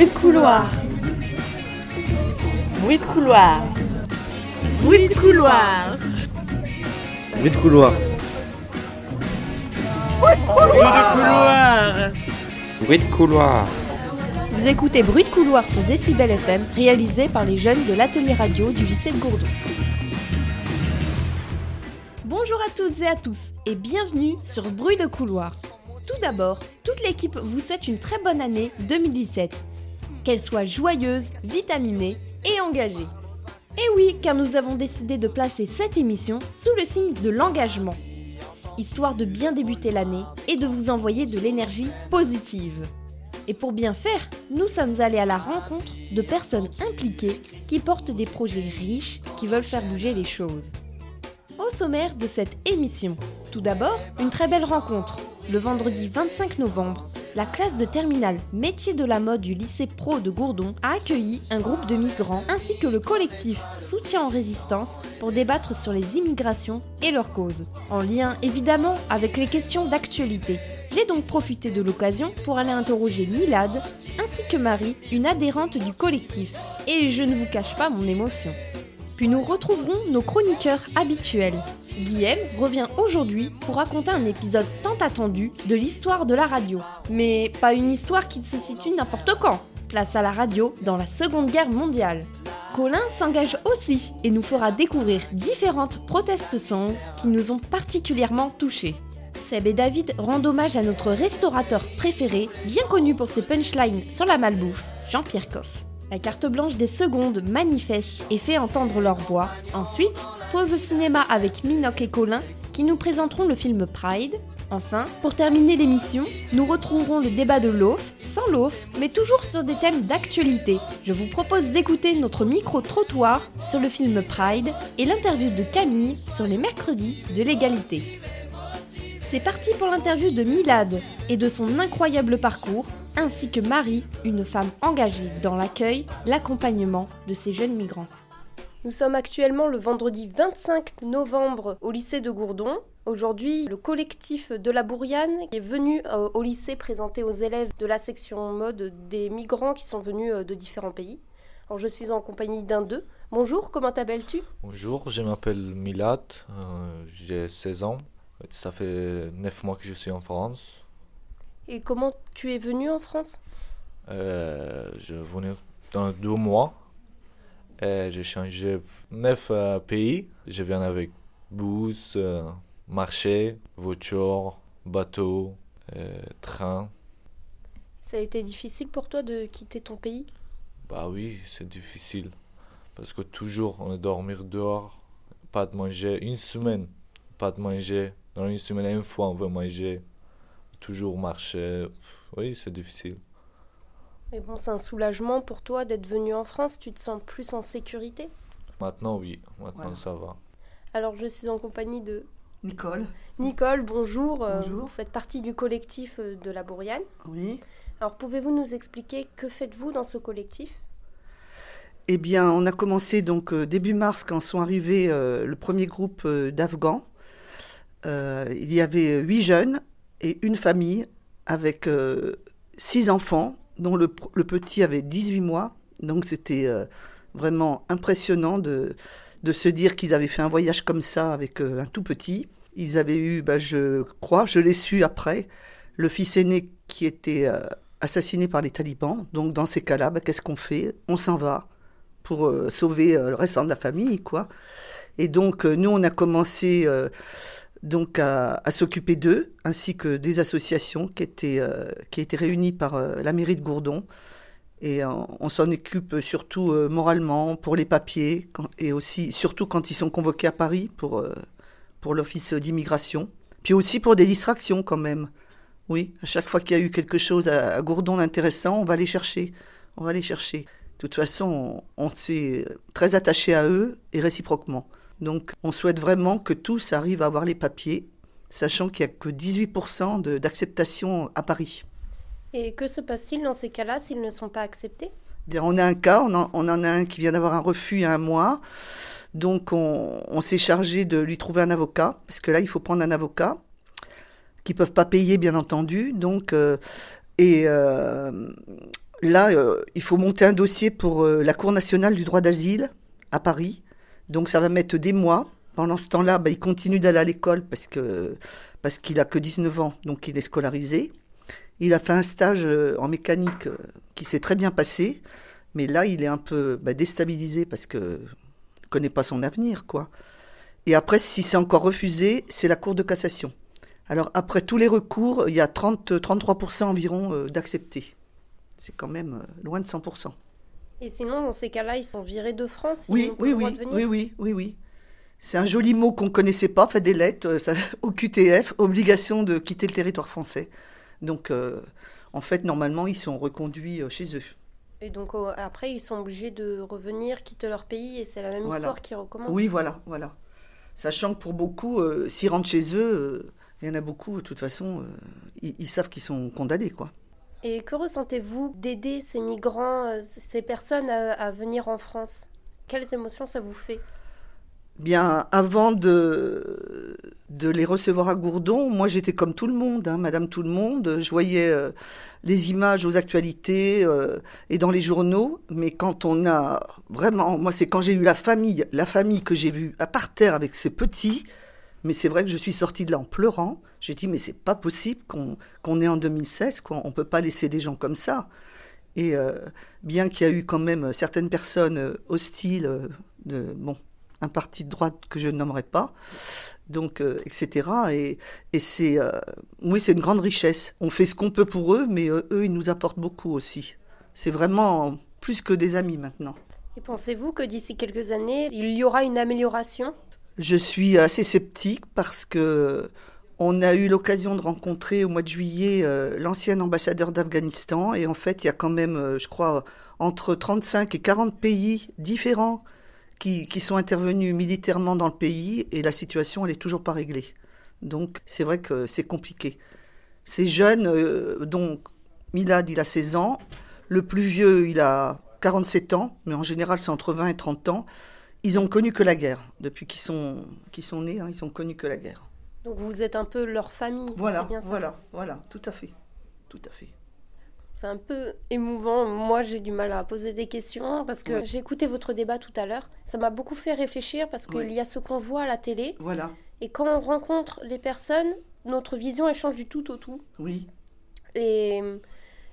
Bruit de couloir. Bruit de couloir. Bruit de couloir. Bruit de couloir. Bruit de couloir. Bruit de couloir. Vous écoutez Bruit de couloir sur Décibel FM, réalisé par les jeunes de l'atelier radio du lycée de Gourdon. Bonjour à toutes et à tous et bienvenue sur Bruit de couloir. Tout d'abord, toute l'équipe vous souhaite une très bonne année 2017. Qu'elle soit joyeuse, vitaminée et engagée. Et oui, car nous avons décidé de placer cette émission sous le signe de l'engagement, histoire de bien débuter l'année et de vous envoyer de l'énergie positive. Et pour bien faire, nous sommes allés à la rencontre de personnes impliquées qui portent des projets riches qui veulent faire bouger les choses. Au sommaire de cette émission, tout d'abord, une très belle rencontre. Le vendredi 25 novembre, la classe de terminale métier de la mode du lycée pro de Gourdon a accueilli un groupe de migrants ainsi que le collectif Soutien en résistance pour débattre sur les immigrations et leurs causes, en lien évidemment avec les questions d'actualité. J'ai donc profité de l'occasion pour aller interroger Milad ainsi que Marie, une adhérente du collectif, et je ne vous cache pas mon émotion. Puis nous retrouverons nos chroniqueurs habituels. Guillaume revient aujourd'hui pour raconter un épisode tant attendu de l'histoire de la radio. Mais pas une histoire qui se situe n'importe quand. Place à la radio dans la Seconde Guerre mondiale. Colin s'engage aussi et nous fera découvrir différentes protest songs qui nous ont particulièrement touchés. Seb et David rendent hommage à notre restaurateur préféré, bien connu pour ses punchlines sur la malbouffe, Jean-Pierre Coff. La carte blanche des secondes manifeste et fait entendre leur voix. Ensuite, pause au cinéma avec Minoc et Colin qui nous présenteront le film Pride. Enfin, pour terminer l'émission, nous retrouverons le débat de l'OF, sans l'OF, mais toujours sur des thèmes d'actualité. Je vous propose d'écouter notre micro-trottoir sur le film Pride et l'interview de Camille sur les mercredis de l'égalité. C'est parti pour l'interview de Milad et de son incroyable parcours, ainsi que Marie, une femme engagée dans l'accueil, l'accompagnement de ces jeunes migrants. Nous sommes actuellement le vendredi 25 novembre au lycée de Gourdon. Aujourd'hui, le collectif de la Bourriane est venu euh, au lycée présenter aux élèves de la section mode des migrants qui sont venus euh, de différents pays. Alors, je suis en compagnie d'un d'eux. Bonjour, comment t'appelles-tu? Bonjour, je m'appelle Milad, euh, j'ai 16 ans. Ça fait 9 mois que je suis en France. Et comment tu es venu en France? Euh, je venu dans deux mois. J'ai changé 9 pays. Je viens avec bus, euh, marché, voiture, bateau, euh, train. Ça a été difficile pour toi de quitter ton pays? Bah oui, c'est difficile. Parce que toujours on est dormir dehors, pas de manger une semaine, pas de manger. Dans une semaine, une fois on veut manger, toujours marcher. Oui, c'est difficile. Mais bon, c'est un soulagement pour toi d'être venu en France, tu te sens plus en sécurité? Maintenant, oui, maintenant Voilà. ça va. Alors je suis en compagnie de Nicole, Nicole, bonjour. euh, Bonjour. Vous faites partie du collectif euh, de la Bourriane. oui. Alors pouvez-vous nous expliquer que faites-vous dans ce collectif? Eh bien, on a commencé donc euh, début mars quand sont arrivés euh, le premier groupe euh, d'Afghans. Euh, il y avait huit jeunes et une famille avec euh, six enfants, dont le, petit avait 18 mois. Donc c'était euh, vraiment impressionnant de, se dire qu'ils avaient fait un voyage comme ça avec euh, un tout petit. Ils avaient eu, bah, je crois, je l'ai su après, le fils aîné qui était assassiné par les talibans. Donc dans ces cas-là, bah, qu'est-ce qu'on fait? On s'en va pour sauver le restant de la famille, quoi. Et donc nous, on a commencé donc à, s'occuper d'eux, ainsi que des associations qui étaient, euh, qui étaient réunies par euh, la mairie de Gourdon. Et on s'en occupe surtout euh, moralement pour les papiers et aussi surtout quand ils sont convoqués à Paris pour, pour l'office d'immigration. Puis aussi pour des distractions quand même. Oui, à chaque fois qu'il y a eu quelque chose à, à Gourdon d'intéressant, on va les chercher. On va les chercher. De toute façon, on, on s'est très attaché à eux et réciproquement. Donc, on souhaite vraiment que tous arrivent à avoir les papiers, sachant qu'il n'y a que 18% de- d'acceptation à Paris. Et que se passe-t-il dans ces cas-là s'ils ne sont pas acceptés? Bien, on a un cas, on en, on en a un qui vient d'avoir un refus il y a un mois. Donc, on, on s'est chargé de lui trouver un avocat, parce que là, il faut prendre un avocat, qui ne peuvent pas payer, bien entendu. Donc, euh, et euh, Là, euh, il faut monter un dossier pour la Cour nationale du droit d'asile à Paris. Donc ça va mettre des mois. Pendant ce temps-là, bah, il continue d'aller à l'école parce qu'il a que 19 ans, donc il est scolarisé. Il a fait un stage euh, en mécanique euh, qui s'est très bien passé, mais là il est un peu bah, déstabilisé parce que ne connaît pas son avenir, quoi. Et après, si c'est encore refusé, c'est la Cour de cassation. Alors après tous les recours, il y a 30, 33% environ euh, d'acceptés. C'est quand même loin de 100%. Et sinon, dans ces cas-là, ils sont virés de France Oui, oui, oui, oui, oui, oui, oui. C'est un joli mot qu'on ne connaissait pas, fait des lettres, euh, ça- au QTF, obligation de quitter le territoire français. Donc, euh, en fait, normalement, ils sont reconduits euh, chez eux. Et donc euh, après, ils sont obligés de revenir, quitter leur pays, et c'est la même Voilà. histoire qui recommence. Oui, voilà, voilà. Sachant que pour beaucoup, euh, s'ils rentrent chez eux, il y en a beaucoup, de toute façon, ils, ils savent qu'ils sont condamnés, quoi. Et que ressentez-vous d'aider ces migrants, euh, ces personnes à, venir en France? Quelles émotions ça vous fait? Bien, avant de, de les recevoir à Gourdon, moi j'étais comme tout le monde, hein, Madame tout le monde. Je voyais euh, les images aux actualités euh, et dans les journaux, mais quand on a vraiment, moi c'est quand j'ai eu la famille, la famille que j'ai vue à par terre avec ses petits, mais c'est vrai que je suis sortie de là en pleurant. J'ai dit mais c'est pas possible qu'on qu'on est en 2016, quoi. On peut pas laisser des gens comme ça. Et euh, bien qu'il y a eu quand même certaines personnes euh, hostiles, euh, bon un parti de droite que je ne nommerai pas, donc etc. Et, et c'est, oui, c'est une grande richesse. On fait ce qu'on peut pour eux, mais eux, ils nous apportent beaucoup aussi. C'est vraiment plus que des amis maintenant. Et pensez-vous que d'ici quelques années, il y aura une amélioration? Je suis assez sceptique parce que on a eu l'occasion de rencontrer au mois de juillet euh, l'ancien ambassadeur d'Afghanistan et en fait, il y a quand même, euh, je crois, entre 35 et 40 pays différents qui, qui sont intervenus militairement dans le pays et la situation, elle est toujours pas réglée. Donc, c'est vrai que c'est compliqué. Ces jeunes, euh, dont Milad, il a 16 ans, le plus vieux, il a 47 ans, mais en général, c'est entre 20 et 30 ans. Ils ont connu que la guerre. Depuis qu'ils sont, qu'ils sont nés, hein, ils ont connu que la guerre. Donc vous êtes un peu leur famille. Voilà, bien ça. voilà, voilà, tout à fait. Tout à fait. C'est un peu émouvant. Moi, j'ai du mal à poser des questions parce que Ouais. j'ai écouté votre débat tout à l'heure. Ça m'a beaucoup fait réfléchir parce qu'il Ouais. y a ce qu'on voit à la télé Voilà, et quand on rencontre les personnes, notre vision elle change du tout au tout. oui. Et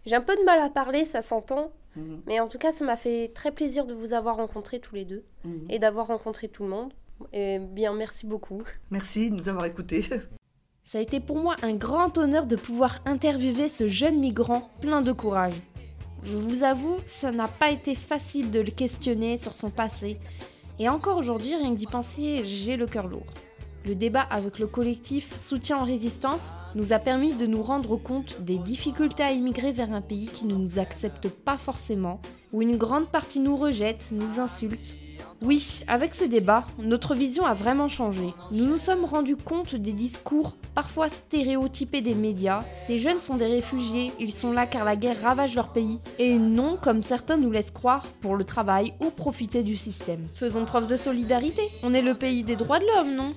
j'ai un peu de mal à parler, ça s'entend. Mhm, Mais en tout cas, ça m'a fait très plaisir de vous avoir rencontrés tous les deux mhm. et d'avoir rencontré tout le monde. Et bien, merci beaucoup. Merci de nous avoir écoutés. Ça a été pour moi un grand honneur de pouvoir interviewer ce jeune migrant plein de courage. Je vous avoue, ça n'a pas été facile de le questionner sur son passé. Et encore aujourd'hui, rien que d'y penser, j'ai le cœur lourd. Le débat avec le collectif Soutien en résistance nous a permis de nous rendre compte des difficultés à immigrer vers un pays qui ne nous accepte pas forcément, où une grande partie nous rejette, nous insulte. Oui, avec ce débat, notre vision a vraiment changé. Nous nous sommes rendus compte des discours parfois stéréotypés des médias. Ces jeunes sont des réfugiés, ils sont là car la guerre ravage leur pays, et non, comme certains nous laissent croire, pour le travail ou profiter du système. Faisons preuve de solidarité, on est le pays des droits de l'homme, non?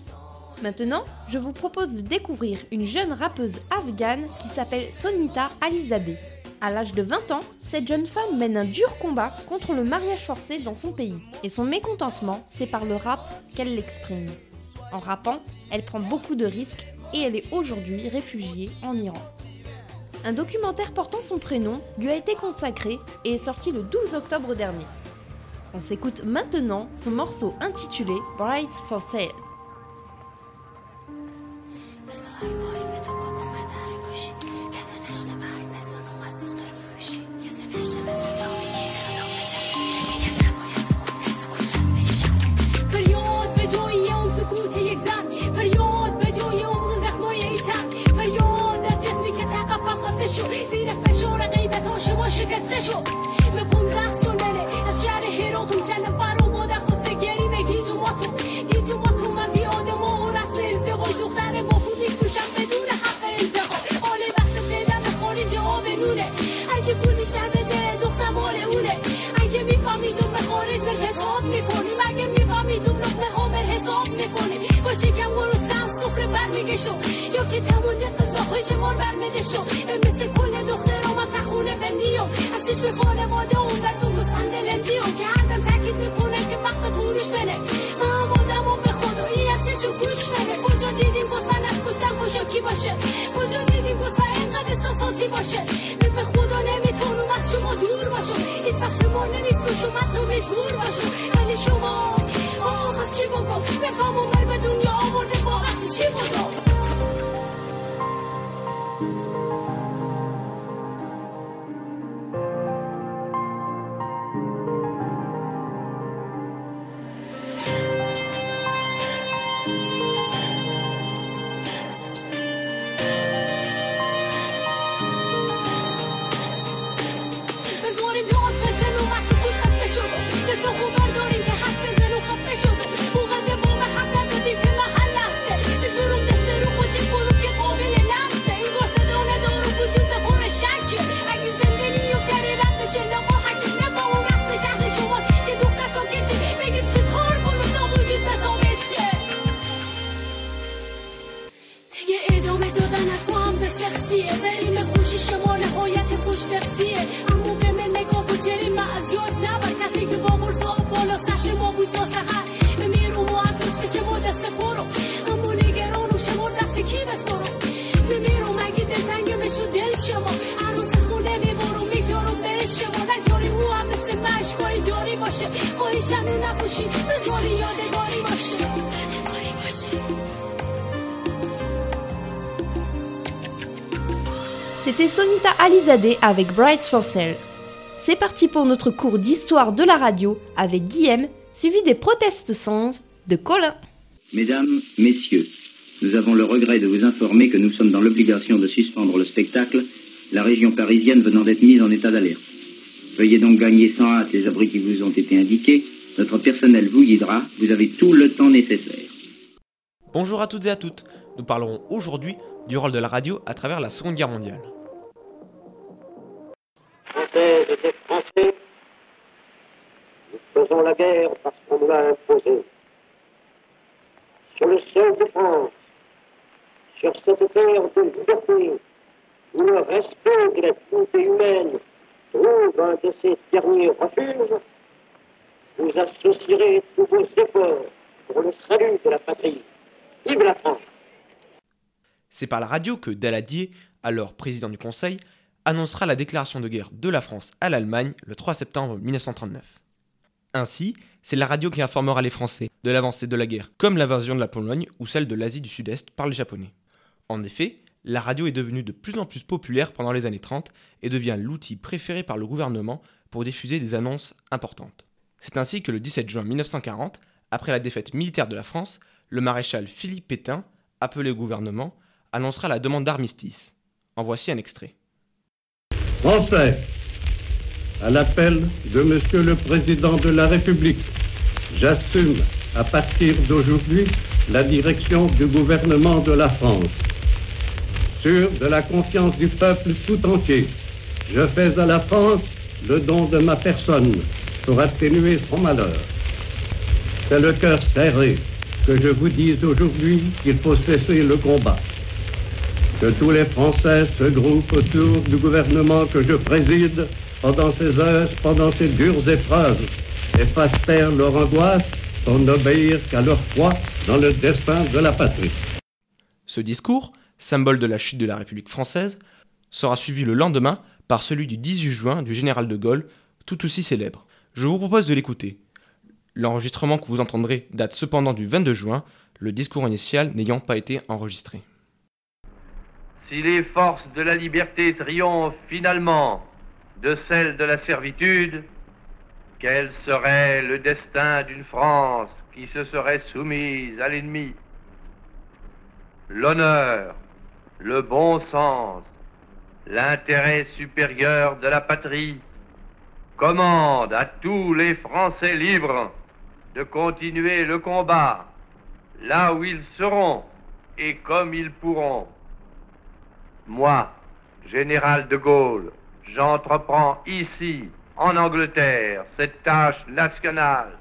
Maintenant, je vous propose de découvrir une jeune rappeuse afghane qui s'appelle Sonita Alizadeh. À l'âge de 20 ans, cette jeune femme mène un dur combat contre le mariage forcé dans son pays. Et son mécontentement, c'est par le rap qu'elle l'exprime. En rappant, elle prend beaucoup de risques et elle est aujourd'hui réfugiée en Iran. Un documentaire portant son prénom lui a été consacré et est sorti le 12 octobre dernier. On s'écoute maintenant son morceau intitulé Bright for Sale. یه فریاد اون یک زن فریاد اون فریاد در زیر فشار شکسته شو. به بره از شهر هراتون چند نفر قضاهای شما برمده شو مثل کل دخترام من تا خونه بندیم از چشم خانواده اون در تو گسخنده لندیم که هردم تاکید می‌کنه که وقت خروش بره. من آمادم و به خود و این چشو گوش بره کجا دیدیم گسخن از کشتن خوشاکی باشه؟ کجا دیدیم گسخن اینقدر احساساتی باشه؟ من به خدا نمی‌تونم از شما دور باشم. این بخش ما نمیفروشم حتی مجبور باشم. خواهیشم رو نفوشی بذاری یادگاری باشه یادگاری باشه C'était Sonita Alizadeh avec Brights for Sale. C'est parti pour notre cours d'histoire de la radio avec Guillaume, suivi des protestes songs de Colin. Mesdames, Messieurs, nous avons le regret de vous informer que nous sommes dans l'obligation de suspendre le spectacle, la région parisienne venant d'être mise en état d'alerte. Veuillez donc gagner sans hâte les abris qui vous ont été indiqués. notre personnel vous guidera. Vous avez tout le temps nécessaire. Bonjour à toutes et à toutes. Nous parlerons aujourd'hui du rôle de la radio à travers la Seconde Guerre mondiale. Françaises et Français, nous faisons la guerre parce qu'on nous l'a imposée. Sur le sol de France, sur cette terre de liberté, où le respect de la dignité humaine trouve un de ses derniers refuges, vous associerez tous efforts pour le salut de la patrie. Vive la France C'est par la radio que Daladier, alors président du Conseil, annoncera la déclaration de guerre de la France à l'Allemagne le 3 septembre 1939. Ainsi, c'est la radio qui informera les Français de l'avancée de la guerre, comme l'invasion de la Pologne ou celle de l'Asie du Sud-Est par les Japonais. En effet, la radio est devenue de plus en plus populaire pendant les années 30 et devient l'outil préféré par le gouvernement pour diffuser des annonces importantes. C'est ainsi que le 17 juin 1940, après la défaite militaire de la France, le maréchal Philippe Pétain, appelé au gouvernement, annoncera la demande d'armistice. En voici un extrait. Français, à l'appel de Monsieur le Président de la République, j'assume à partir d'aujourd'hui la direction du gouvernement de la France. Sûr de la confiance du peuple tout entier, je fais à la France le don de ma personne pour atténuer son malheur. C'est le cœur serré que je vous dise aujourd'hui qu'il faut cesser le combat. Que tous les Français se groupent autour du gouvernement que je préside pendant ces heures, pendant ces dures épreuves, et fassent taire leur angoisse pour n'obéir qu'à leur foi dans le destin de la patrie. Ce discours, symbole de la chute de la République française, sera suivi le lendemain par celui du 18 juin du général de Gaulle, tout aussi célèbre. Je vous propose de l'écouter. L'enregistrement que vous entendrez date cependant du 22 juin, le discours initial n'ayant pas été enregistré. Si les forces de la liberté triomphent finalement de celles de la servitude, quel serait le destin d'une France qui se serait soumise à l'ennemi? L'honneur, le bon sens, l'intérêt supérieur de la patrie commandent à tous les Français libres de continuer le combat là où ils seront et comme ils pourront. Moi, général de Gaulle, j'entreprends ici, en Angleterre, cette tâche nationale.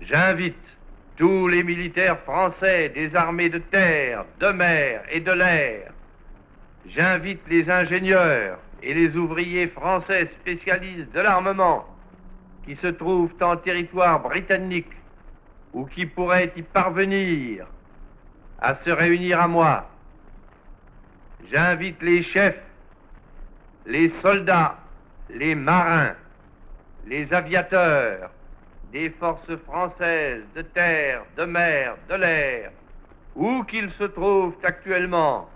J'invite tous les militaires français des armées de terre, de mer et de l'air. J'invite les ingénieurs, et les ouvriers français spécialistes de l'armement qui se trouvent en territoire britannique ou qui pourraient y parvenir à se réunir à moi. J'invite les chefs, les soldats, les marins, les aviateurs des forces françaises de terre, de mer, de l'air, où qu'ils se trouvent actuellement,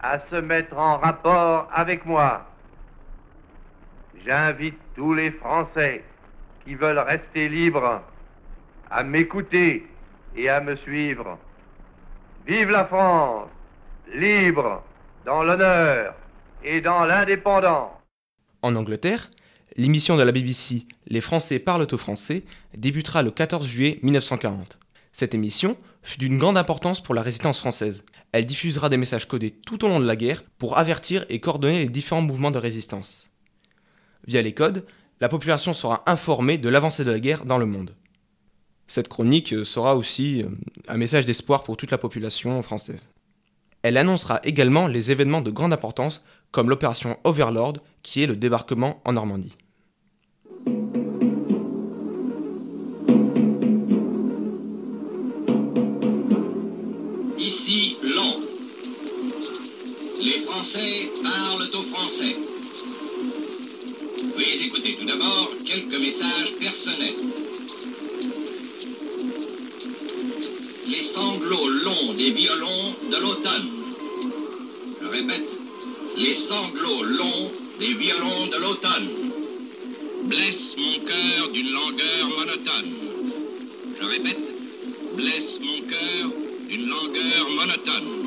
à se mettre en rapport avec moi. J'invite tous les Français qui veulent rester libres à m'écouter et à me suivre. Vive la France, libre, dans l'honneur et dans l'indépendance. En Angleterre, l'émission de la BBC Les Français parlent au français débutera le 14 juillet 1940. Cette émission fut d'une grande importance pour la résistance française. Elle diffusera des messages codés tout au long de la guerre pour avertir et coordonner les différents mouvements de résistance. Via les codes, la population sera informée de l'avancée de la guerre dans le monde. Cette chronique sera aussi euh, un message d'espoir pour toute la population française. Elle annoncera également les événements de grande importance comme l'opération Overlord qui est le débarquement en Normandie. Les Français parlent aux Français. Veuillez écouter tout d'abord quelques messages personnels. Les sanglots longs des violons de l'automne. Je répète, les sanglots longs des violons de l'automne blessent mon cœur d'une langueur monotone. Je répète, blessent mon cœur d'une langueur monotone.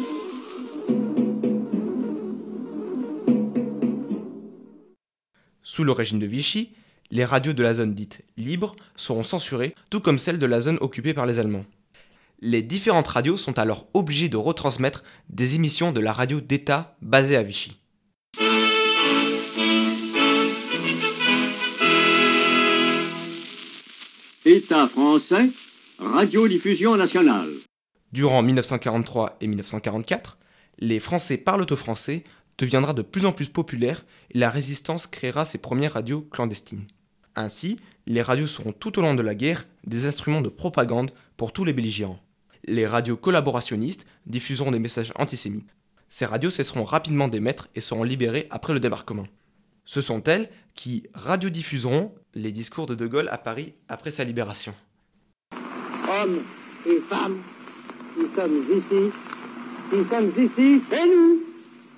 Sous le régime de Vichy, les radios de la zone dite libre seront censurées, tout comme celles de la zone occupée par les Allemands. Les différentes radios sont alors obligées de retransmettre des émissions de la radio d'État basée à Vichy. État français, radiodiffusion nationale. Durant 1943 et 1944, les Français parlent au français deviendra de plus en plus populaire et la résistance créera ses premières radios clandestines. Ainsi, les radios seront tout au long de la guerre des instruments de propagande pour tous les belligérants. Les radios collaborationnistes diffuseront des messages antisémites. Ces radios cesseront rapidement d'émettre et seront libérées après le débarquement. Ce sont elles qui radiodiffuseront les discours de De Gaulle à Paris après sa libération. Hommes et femmes, nous sommes ici, nous sommes ici chez nous,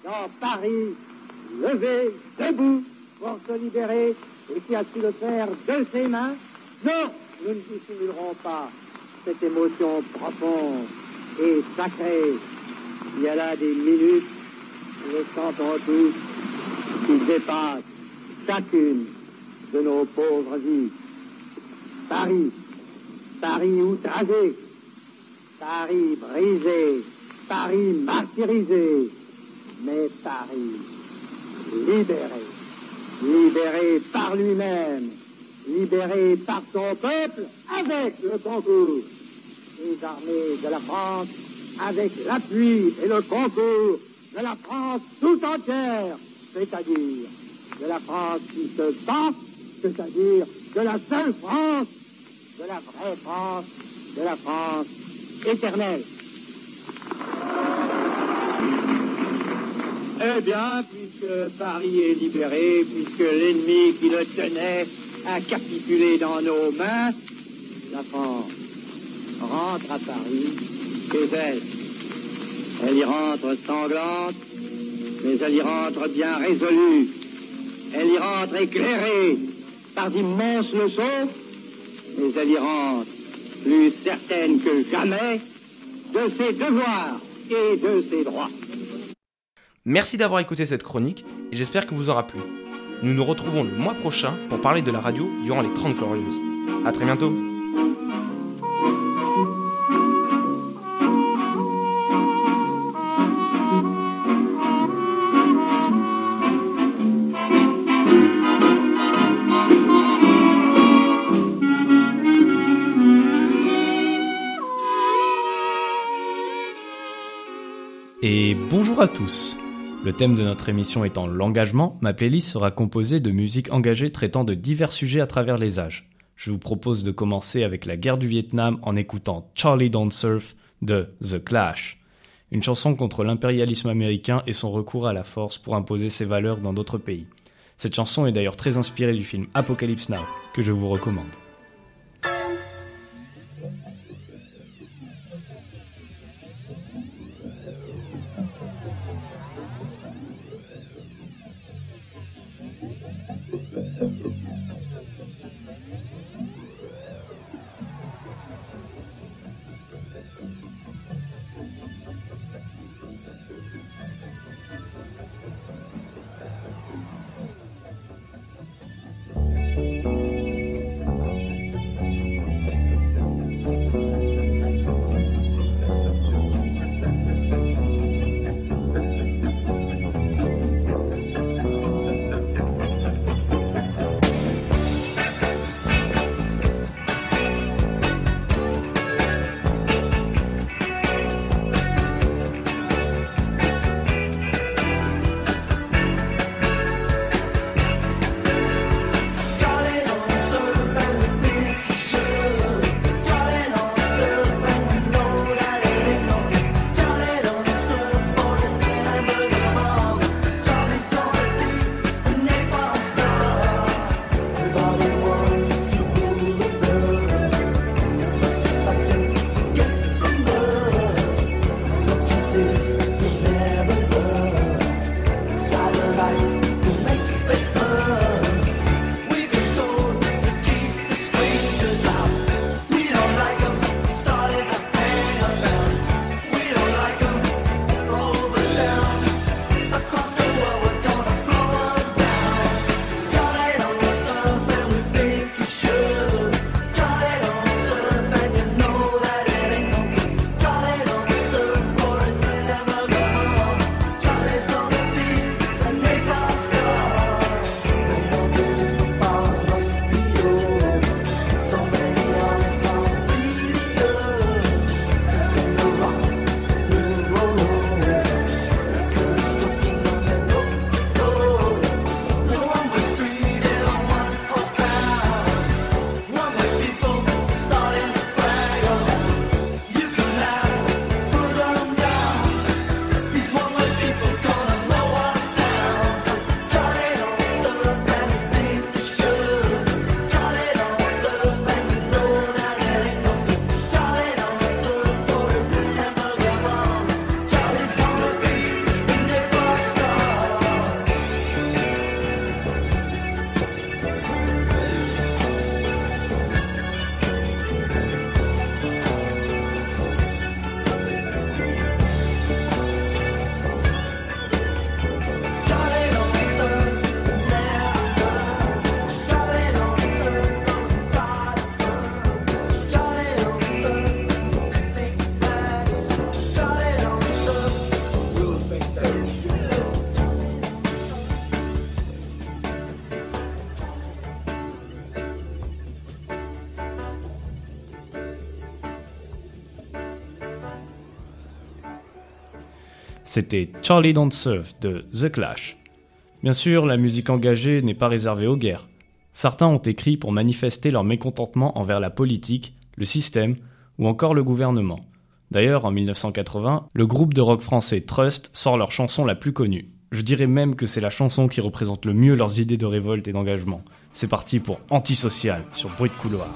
dans Paris, levés, debout, pour se libérer, et qui a su le faire de ses mains? Non, nous ne dissimulerons pas cette émotion profonde et sacrée. Il y a là des minutes, nous le sentons tous, qui dépassent chacune de nos pauvres vies. Paris, Paris outragé, Paris brisé, Paris martyrisé, mais Paris libéré, libéré par lui-même, libéré par son peuple avec le concours. Des armées de la France, avec l'appui et le concours de la France tout entière, c'est-à-dire de la France qui se bat, c'est-à-dire de la seule France, de la vraie France, de la France éternelle. Eh bien, puisque Paris est libéré, puisque l'ennemi qui le tenait a capitulé dans nos mains, la France rentre à Paris chez elle. Elle y rentre sanglante, mais elle y rentre bien résolue. Elle y rentre éclairée par d'immenses leçons, mais elle y rentre plus certaine que jamais de ses devoirs et de ses droits. Merci d'avoir écouté cette chronique et j'espère que vous aura plu. Nous nous retrouvons le mois prochain pour parler de la radio durant les 30 glorieuses. A très bientôt Et bonjour à tous. Le thème de notre émission étant l'engagement, ma playlist sera composée de musique engagée traitant de divers sujets à travers les âges. Je vous propose de commencer avec la guerre du Vietnam en écoutant Charlie Don't Surf de The Clash, une chanson contre l'impérialisme américain et son recours à la force pour imposer ses valeurs dans d'autres pays. Cette chanson est d'ailleurs très inspirée du film Apocalypse Now, que je vous recommande. C'était Charlie Don't Surf de The Clash. Bien sûr, la musique engagée n'est pas réservée aux guerres. Certains ont écrit pour manifester leur mécontentement envers la politique, le système ou encore le gouvernement. D'ailleurs, en 1980, le groupe de rock français Trust sort leur chanson la plus connue. Je dirais même que c'est la chanson qui représente le mieux leurs idées de révolte et d'engagement. C'est parti pour Antisocial sur Bruit de couloir.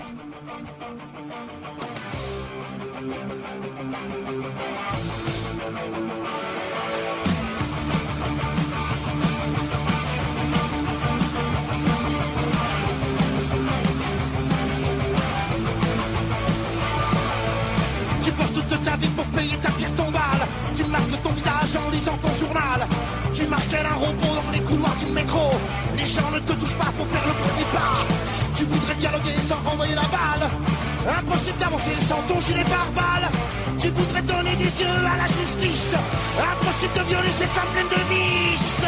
À la justice. Impossible de violer cette femme pleine de vices.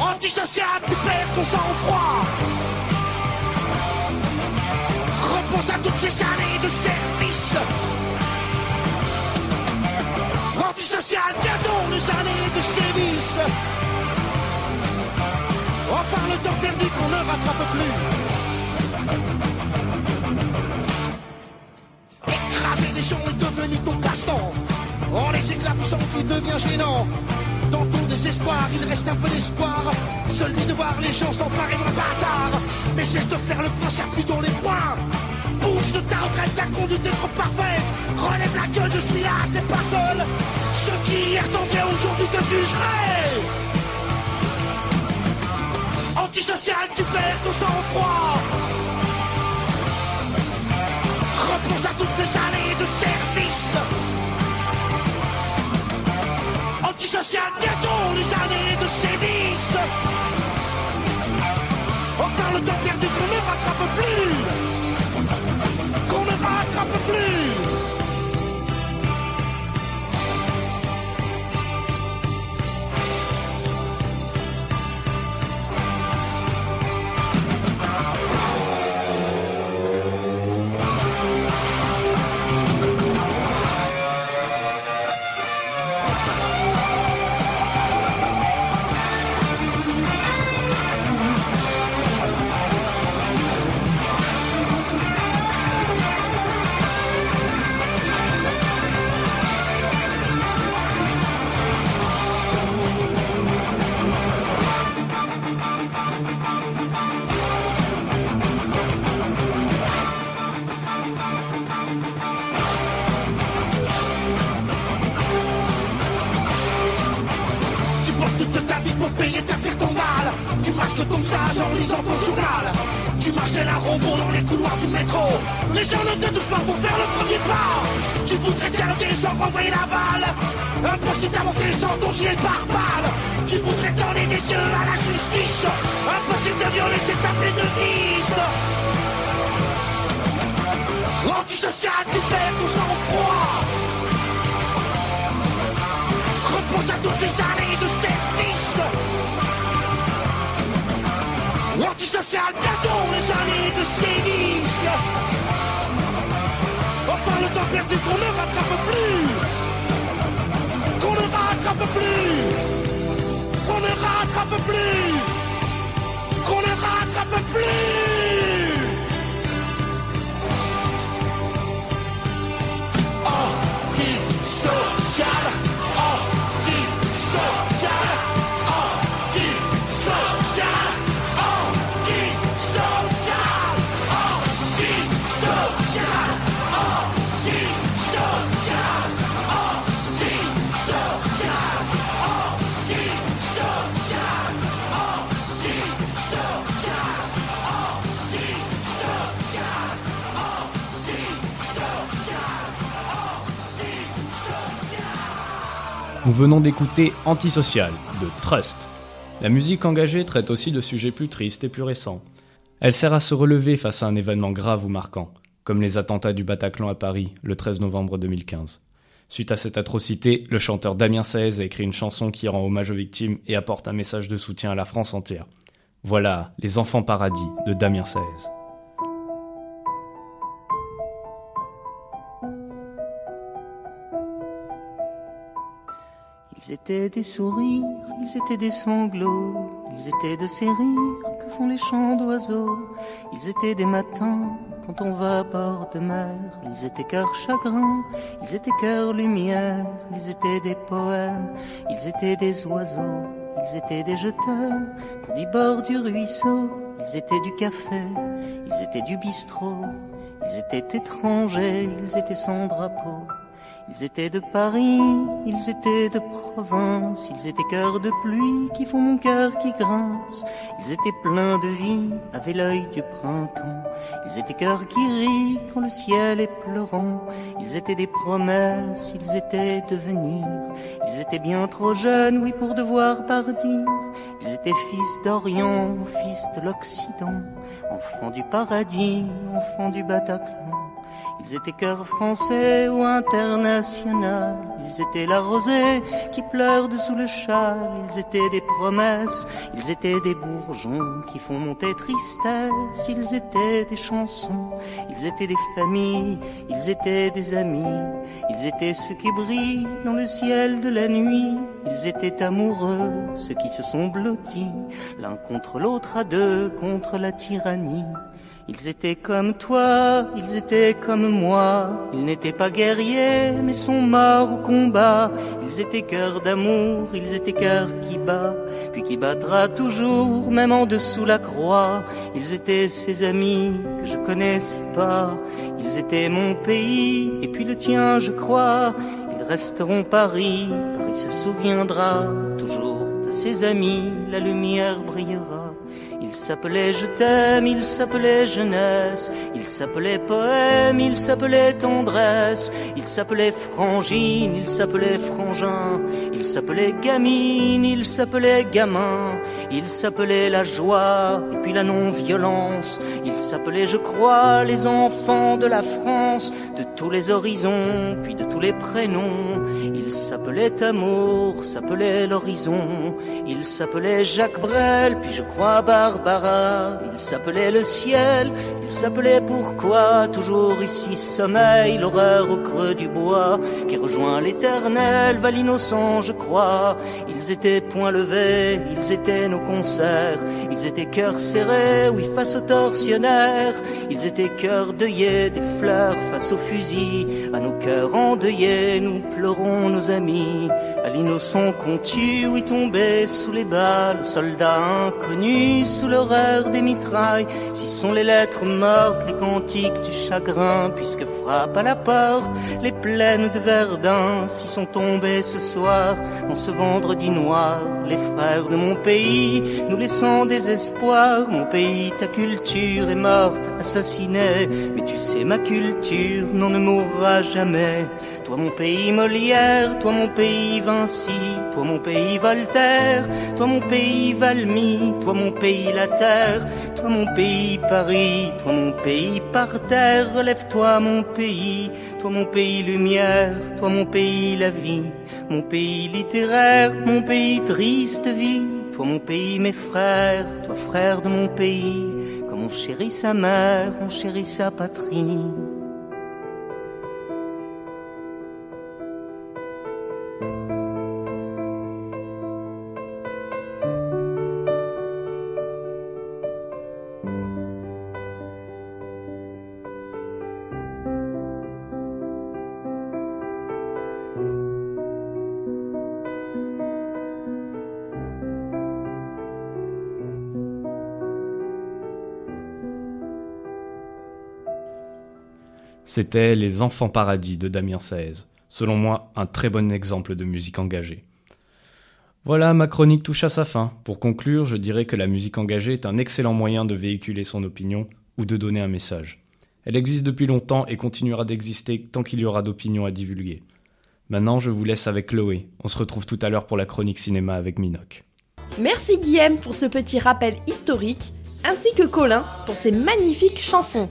Antisocial, tu perds ton sang-froid. Repense à toutes ces années de service. Antisocial, bientôt les années de sévices. Enfin le temps perdu qu'on ne rattrape plus. Devenu ton passe-temps. En les éclaboussant, tu deviens gênant. Dans ton désespoir, il reste un peu d'espoir. Celui de voir les gens s'emparer d'un bâtard. Mais cesse de faire le point, serre plutôt les poings. Bouge de ta retraite, ta conduite est trop parfaite. Relève la gueule, je suis là, t'es pas seul. Ceux qui hier t'enviaient aujourd'hui te jugeraient. Antisocial, tu perds ton sang-froid. Bientôt les années de sévices. Enfin le temps perdu qu'on ne rattrape plus. Qu'on ne rattrape plus. Nous venons d'écouter Antisocial de Trust. La musique engagée traite aussi de sujets plus tristes et plus récents. Elle sert à se relever face à un événement grave ou marquant, comme les attentats du Bataclan à Paris le 13 novembre 2015. Suite à cette atrocité, le chanteur Damien Saez a écrit une chanson qui rend hommage aux victimes et apporte un message de soutien à la France entière. Voilà Les Enfants Paradis de Damien Saez. Ils étaient des sourires, ils étaient des sanglots, ils étaient de ces rires que font les chants d'oiseaux. Ils étaient des matins quand on va à bord de mer, ils étaient cœur chagrin, ils étaient cœur lumière, ils étaient des poèmes, ils étaient des oiseaux, ils étaient des je t'aime qu'on dit bord du ruisseau, ils étaient du café, ils étaient du bistrot, ils étaient étrangers, ils étaient sans drapeau. Ils étaient de Paris, ils étaient de province, ils étaient cœurs de pluie qui font mon cœur qui grince. Ils étaient pleins de vie, avaient l'œil du printemps. Ils étaient cœurs qui rient quand le ciel est pleurant. Ils étaient des promesses, ils étaient devenir. Ils étaient bien trop jeunes, oui, pour devoir partir. Ils étaient fils d'Orient, fils de l'Occident, enfants du paradis, enfants du Bataclan. Ils étaient cœurs français ou international. Ils étaient la rosée qui pleure dessous le châle. Ils étaient des promesses. Ils étaient des bourgeons qui font monter tristesse. Ils étaient des chansons. Ils étaient des familles. Ils étaient des amis. Ils étaient ceux qui brillent dans le ciel de la nuit. Ils étaient amoureux, ceux qui se sont blottis, l'un contre l'autre à deux, contre la tyrannie. Ils étaient comme toi, ils étaient comme moi. Ils n'étaient pas guerriers, mais sont morts au combat. Ils étaient cœurs d'amour, ils étaient cœurs qui bat, puis qui battra toujours, même en dessous la croix. Ils étaient ses amis que je connaissais pas. Ils étaient mon pays, et puis le tien, je crois. Ils resteront Paris, Paris se souviendra toujours de ses amis. La lumière brillera. Il s'appelait Je t'aime, il s'appelait jeunesse, il s'appelait poème, il s'appelait tendresse, il s'appelait frangine, il s'appelait frangin, il s'appelait gamine, il s'appelait gamin, il s'appelait la joie et puis la non-violence, il s'appelait je crois les enfants de la France, de tous les horizons, puis de tous les prénoms, il s'appelait amour, s'appelait l'horizon, il s'appelait Jacques Brel, puis je crois Il s'appelait le ciel, il s'appelait pourquoi, toujours ici sommeil, l'horreur au creux du bois, qui rejoint l'éternel, va l'innocent, je crois, ils étaient point levés, ils étaient nos concerts, ils étaient cœurs serrés, oui, face aux tortionnaires, ils étaient cœurs deuillés, des fleurs face aux fusils, à nos cœurs endeuillés, nous pleurons nos amis, à l'innocent qu'on tue, oui, tombé sous les balles, soldats inconnus, sous l'horreur des mitrailles, si sont les lettres mortes, les cantiques du chagrin, puisque frappe à la porte les plaines de Verdun, si sont tombés ce soir, en ce vendredi noir, les frères de mon pays, nous laissant désespoir, mon pays, ta culture est morte, assassinée, mais tu sais, ma culture n'en ne mourra jamais. Toi mon pays Molière, toi mon pays Vinci, toi mon pays Voltaire, toi mon pays Valmy, toi mon pays la terre, toi mon pays Paris, toi mon pays par terre, relève-toi mon pays, toi mon pays lumière, toi mon pays la vie, mon pays littéraire, mon pays triste vie, toi mon pays mes frères, toi frère de mon pays, comme on chérit sa mère, on chérit sa patrie. C'était Les Enfants Paradis de Damien Saez. Selon moi, un très bon exemple de musique engagée. Voilà, ma chronique touche à sa fin. Pour conclure, je dirais que la musique engagée est un excellent moyen de véhiculer son opinion ou de donner un message. Elle existe depuis longtemps et continuera d'exister tant qu'il y aura d'opinions à divulguer. Maintenant, je vous laisse avec Chloé. On se retrouve tout à l'heure pour la chronique cinéma avec Minoc. Merci Guillaume pour ce petit rappel historique, ainsi que Colin pour ses magnifiques chansons.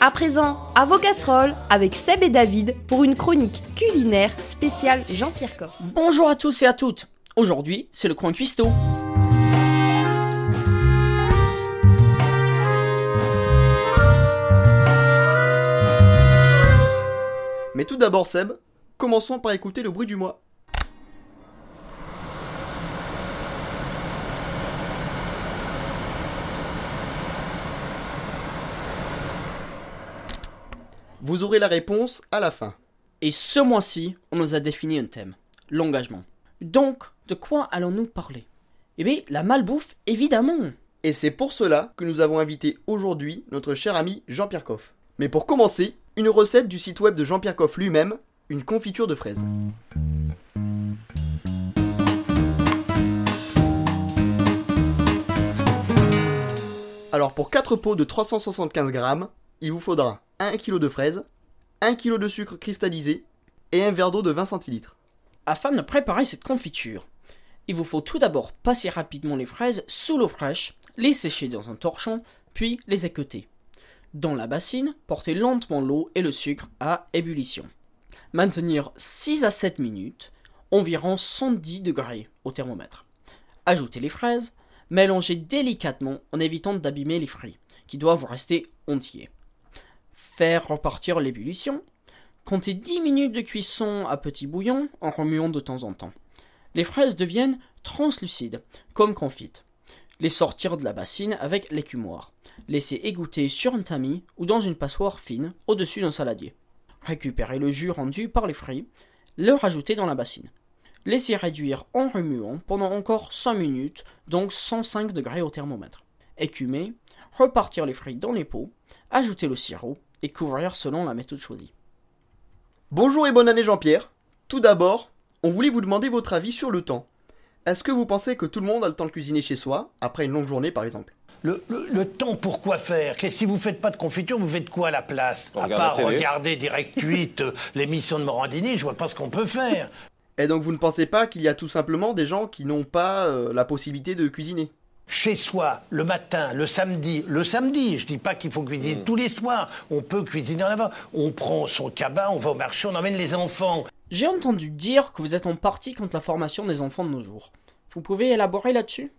À présent, à vos casseroles avec Seb et David pour une chronique culinaire spéciale Jean-Pierre Coff. Bonjour à tous et à toutes. Aujourd'hui, c'est le coin cuistot. Mais tout d'abord, Seb, commençons par écouter le bruit du mois. Vous aurez la réponse à la fin. Et ce mois-ci, on nous a défini un thème, l'engagement. Donc, de quoi allons-nous parler? Eh bien, la malbouffe, évidemment. Et c'est pour cela que nous avons invité aujourd'hui notre cher ami Jean-Pierre Coff. Mais pour commencer, une recette du site web de Jean-Pierre Coff lui-même, une confiture de fraises. Alors pour 4 pots de 375 grammes, il vous faudra 1 kg de fraises, 1 kg de sucre cristallisé et un verre d'eau de 20 centilitres. Afin de préparer cette confiture, il vous faut tout d'abord passer rapidement les fraises sous l'eau fraîche, les sécher dans un torchon, puis les équeuter. Dans la bassine, portez lentement l'eau et le sucre à ébullition. Maintenir 6 à 7 minutes, environ 110 degrés au thermomètre. Ajoutez les fraises, mélangez délicatement en évitant d'abîmer les fruits, qui doivent rester entiers. Faire repartir l'ébullition. Comptez 10 minutes de cuisson à petit bouillon en remuant de temps en temps. Les fraises deviennent translucides, comme confites. Les sortir de la bassine avec l'écumoire. Laissez égoutter sur un tamis ou dans une passoire fine au-dessus d'un saladier. Récupérez le jus rendu par les fruits, le rajouter dans la bassine. Laissez réduire en remuant pendant encore 5 minutes, donc 105 degrés au thermomètre. Écumer, repartir les fruits dans les pots, ajouter le sirop et couvrir selon la méthode choisie. Bonjour et bonne année Jean-Pierre. Tout d'abord, on voulait vous demander votre avis sur le temps. Est-ce que vous pensez que tout le monde a le temps de cuisiner chez soi, après une longue journée par exemple? Le, le- le temps pour quoi faire si vous faites pas de confiture, vous faites quoi à la place? On À part regarder Direct 8, euh, l'émission de Morandini, je vois pas ce qu'on peut faire. Et donc vous ne pensez pas qu'il y a tout simplement des gens qui n'ont pas euh, la possibilité de cuisiner? Chez soi, le matin, le samedi, le samedi, je dis pas qu'il faut cuisiner tous les soirs, on peut cuisiner en avant. On prend son cabas, on va au marché, on emmène les enfants. J'ai entendu dire que vous êtes en partie contre la formation des enfants de nos jours. Vous pouvez élaborer là-dessus?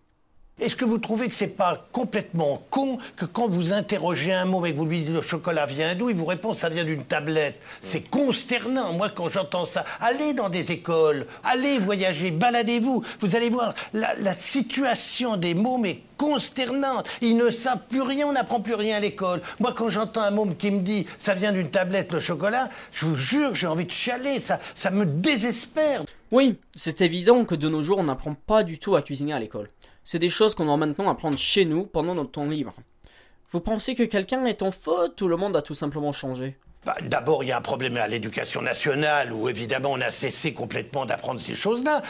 Est-ce que vous trouvez que c'est pas complètement con que quand vous interrogez un mot et que vous lui dites le chocolat vient d'où, il vous répond ça vient d'une tablette C'est consternant. Moi, quand j'entends ça, allez dans des écoles, allez voyager, baladez-vous. Vous allez voir la, la situation des mômes est consternante. Ils ne savent plus rien, on n'apprend plus rien à l'école. Moi, quand j'entends un môme qui me dit ça vient d'une tablette le chocolat, je vous jure, j'ai envie de chialer. Ça, ça me désespère. Oui, c'est évident que de nos jours on n'apprend pas du tout à cuisiner à l'école. C'est des choses qu'on doit maintenant apprendre chez nous pendant notre temps libre. Vous pensez que quelqu'un est en faute ou le monde a tout simplement changé? Bah, D'abord, il y a un problème à l'éducation nationale où évidemment on a cessé complètement d'apprendre ces choses-là.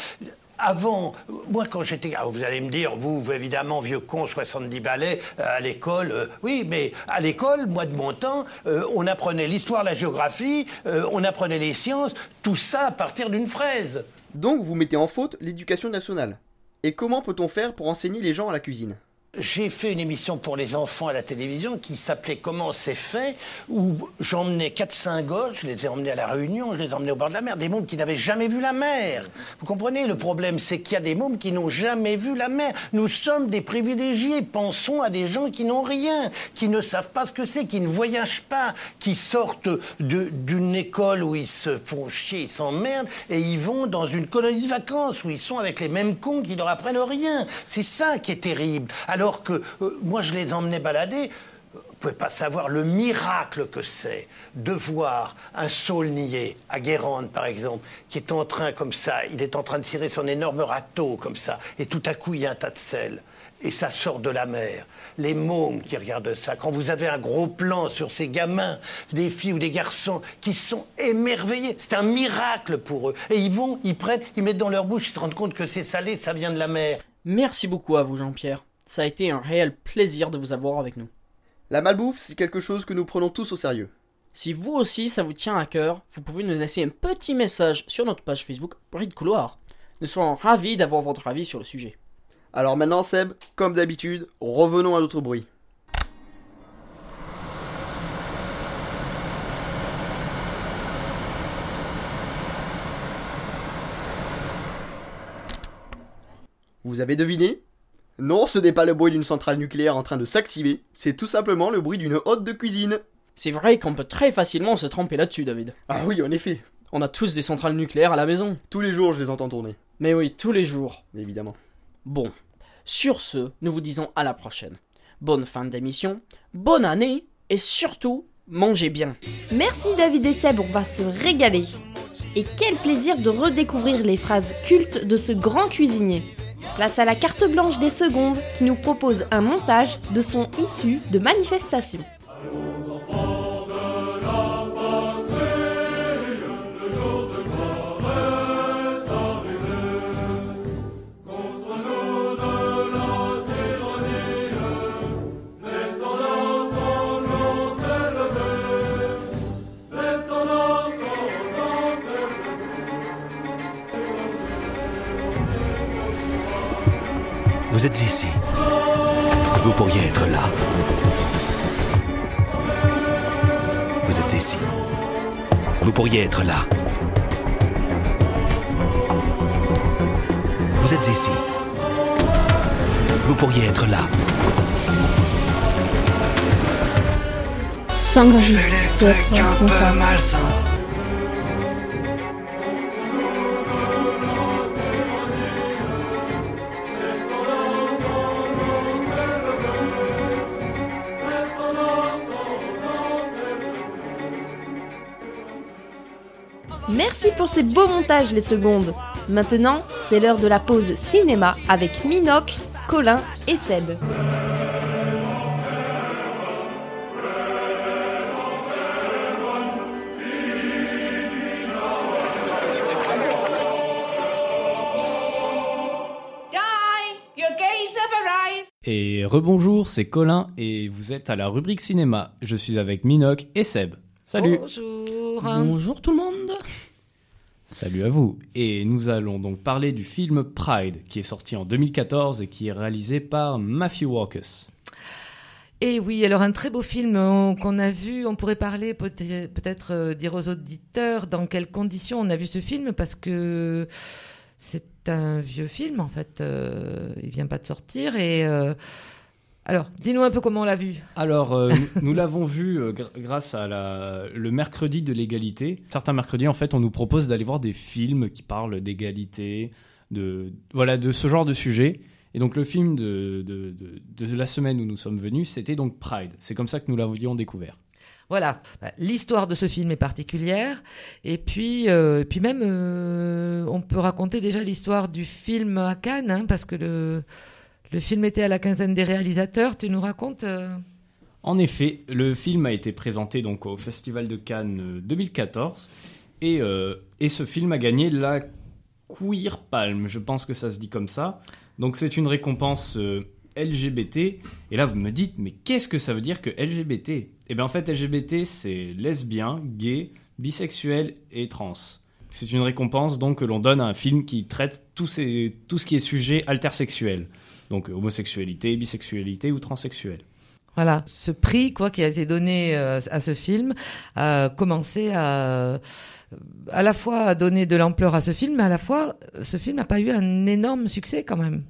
Avant, moi quand j'étais, ah, vous allez me dire, vous, vous, évidemment vieux con, 70 balais euh, à l'école, euh, oui, mais à l'école, moi de mon temps, euh, on apprenait l'histoire, la géographie, euh, on apprenait les sciences, tout ça à partir d'une fraise. Donc vous mettez en faute l'éducation nationale. Et comment peut-on faire pour enseigner les gens à la cuisine? J'ai fait une émission pour les enfants à la télévision qui s'appelait Comment c'est fait, où j'emmenais 4-5 gosses, je les ai emmenés à la Réunion, je les ai emmenés au bord de la mer, des mômes qui n'avaient jamais vu la mer. Vous comprenez Le problème, c'est qu'il y a des mômes qui n'ont jamais vu la mer. Nous sommes des privilégiés. Pensons à des gens qui n'ont rien, qui ne savent pas ce que c'est, qui ne voyagent pas, qui sortent d'une école où ils se font chier, ils s'emmerdent, et ils vont dans une colonie de vacances où ils sont avec les mêmes cons qui leur apprennent rien. C'est ça qui est terrible. Que euh, moi, je les emmenais balader. Vous pouvez pas savoir le miracle que c'est de voir un saulnier à Guérande, par exemple, qui est en train comme ça, il est en train de tirer son énorme râteau comme ça, et tout à coup il y a un tas de sel. Et ça sort de la mer. Les mômes qui regardent ça, quand vous avez un gros plan sur ces gamins, des filles ou des garçons qui sont émerveillés, c'est un miracle pour eux. Et ils vont, ils prennent, ils mettent dans leur bouche, ils se rendent compte que c'est salé, ça vient de la mer. Merci beaucoup à vous Jean-Pierre. Ça a été un réel plaisir de vous avoir avec nous. La malbouffe, c'est quelque chose que nous prenons tous au sérieux. Si vous aussi ça vous tient à cœur, vous pouvez nous laisser un petit message sur notre page Facebook Bruit de couloir. Nous serons ravis d'avoir votre avis sur le sujet. Alors maintenant Seb, comme d'habitude, revenons à notre bruit. Vous avez deviné? Non, ce n'est pas le bruit d'une centrale nucléaire en train de s'activer, c'est tout simplement le bruit d'une hotte de cuisine. C'est vrai qu'on peut très facilement se tromper là-dessus, David. Ah oui, en effet. On a tous des centrales nucléaires à la maison. Tous les jours, je les entends tourner. Mais oui, tous les jours. Évidemment. Bon, sur ce, nous vous disons à la prochaine. Bonne fin d'émission, bonne année, et surtout, mangez bien. Merci David et Seb, on va se régaler. Et quel plaisir de redécouvrir les phrases cultes de ce grand cuisinier. Place à la carte blanche des secondes qui nous propose un montage de sons issus de manifestations. Vous êtes ici. Vous pourriez être là. Vous êtes ici. Vous pourriez être là. Vous êtes ici. Vous pourriez être là. S'engager, c'est malsain. Ces beaux montages les secondes. Maintenant, c'est l'heure de la pause cinéma avec Minoc, Colin et Seb. Et rebonjour, c'est Colin et vous êtes à la rubrique cinéma. Je suis avec Minoc et Seb. Salut Bonjour. Bonjour tout le monde. Salut à vous. Et nous allons donc parler du film Pride qui est sorti en 2014 et qui est réalisé par Matthew Walkers. Et oui, alors un très beau film euh, qu'on a vu, on pourrait parler peut- peut-être euh, dire aux auditeurs dans quelles conditions on a vu ce film parce que c'est un vieux film en fait, euh, il vient pas de sortir et alors dis-nous un peu comment on l'a vu. Alors, euh, nous, l'avons vu euh, gr- grâce à la, le mercredi de l'égalité. Certains mercredis, en fait, on nous propose d'aller voir des films qui parlent d'égalité, de, voilà, de ce genre de sujet. Et donc, le film de, de, de- de la semaine où nous sommes venus, c'était donc Pride. C'est comme ça que nous l'avions découvert. Voilà, Bah, l'histoire de ce film est particulière et puis euh, puis même on peut raconter déjà l'histoire du film à Cannes hein, parce que le le film était à la quinzaine des réalisateurs. Tu nous racontes euh, En effet, le film a été présenté donc au Festival de Cannes euh, 2014 et, euh, et ce film a gagné la Queer Palm, je pense que ça se dit comme ça. Donc c'est une récompense euh, LGBT et là vous me dites mais qu'est-ce que ça veut dire que LGBT Eh bien en fait LGBT c'est lesbien, gay, bisexuel et trans. C'est une récompense donc que l'on donne à un film qui traite tout, tout ce qui est sujet intersexuel. Donc euh, homosexualité, bisexualité ou transsexuel. Voilà, ce prix quoi qui a été donné euh, à ce film a commencé à à la fois à donner de l'ampleur à ce film, mais à la fois ce film n'a pas eu un énorme succès quand même.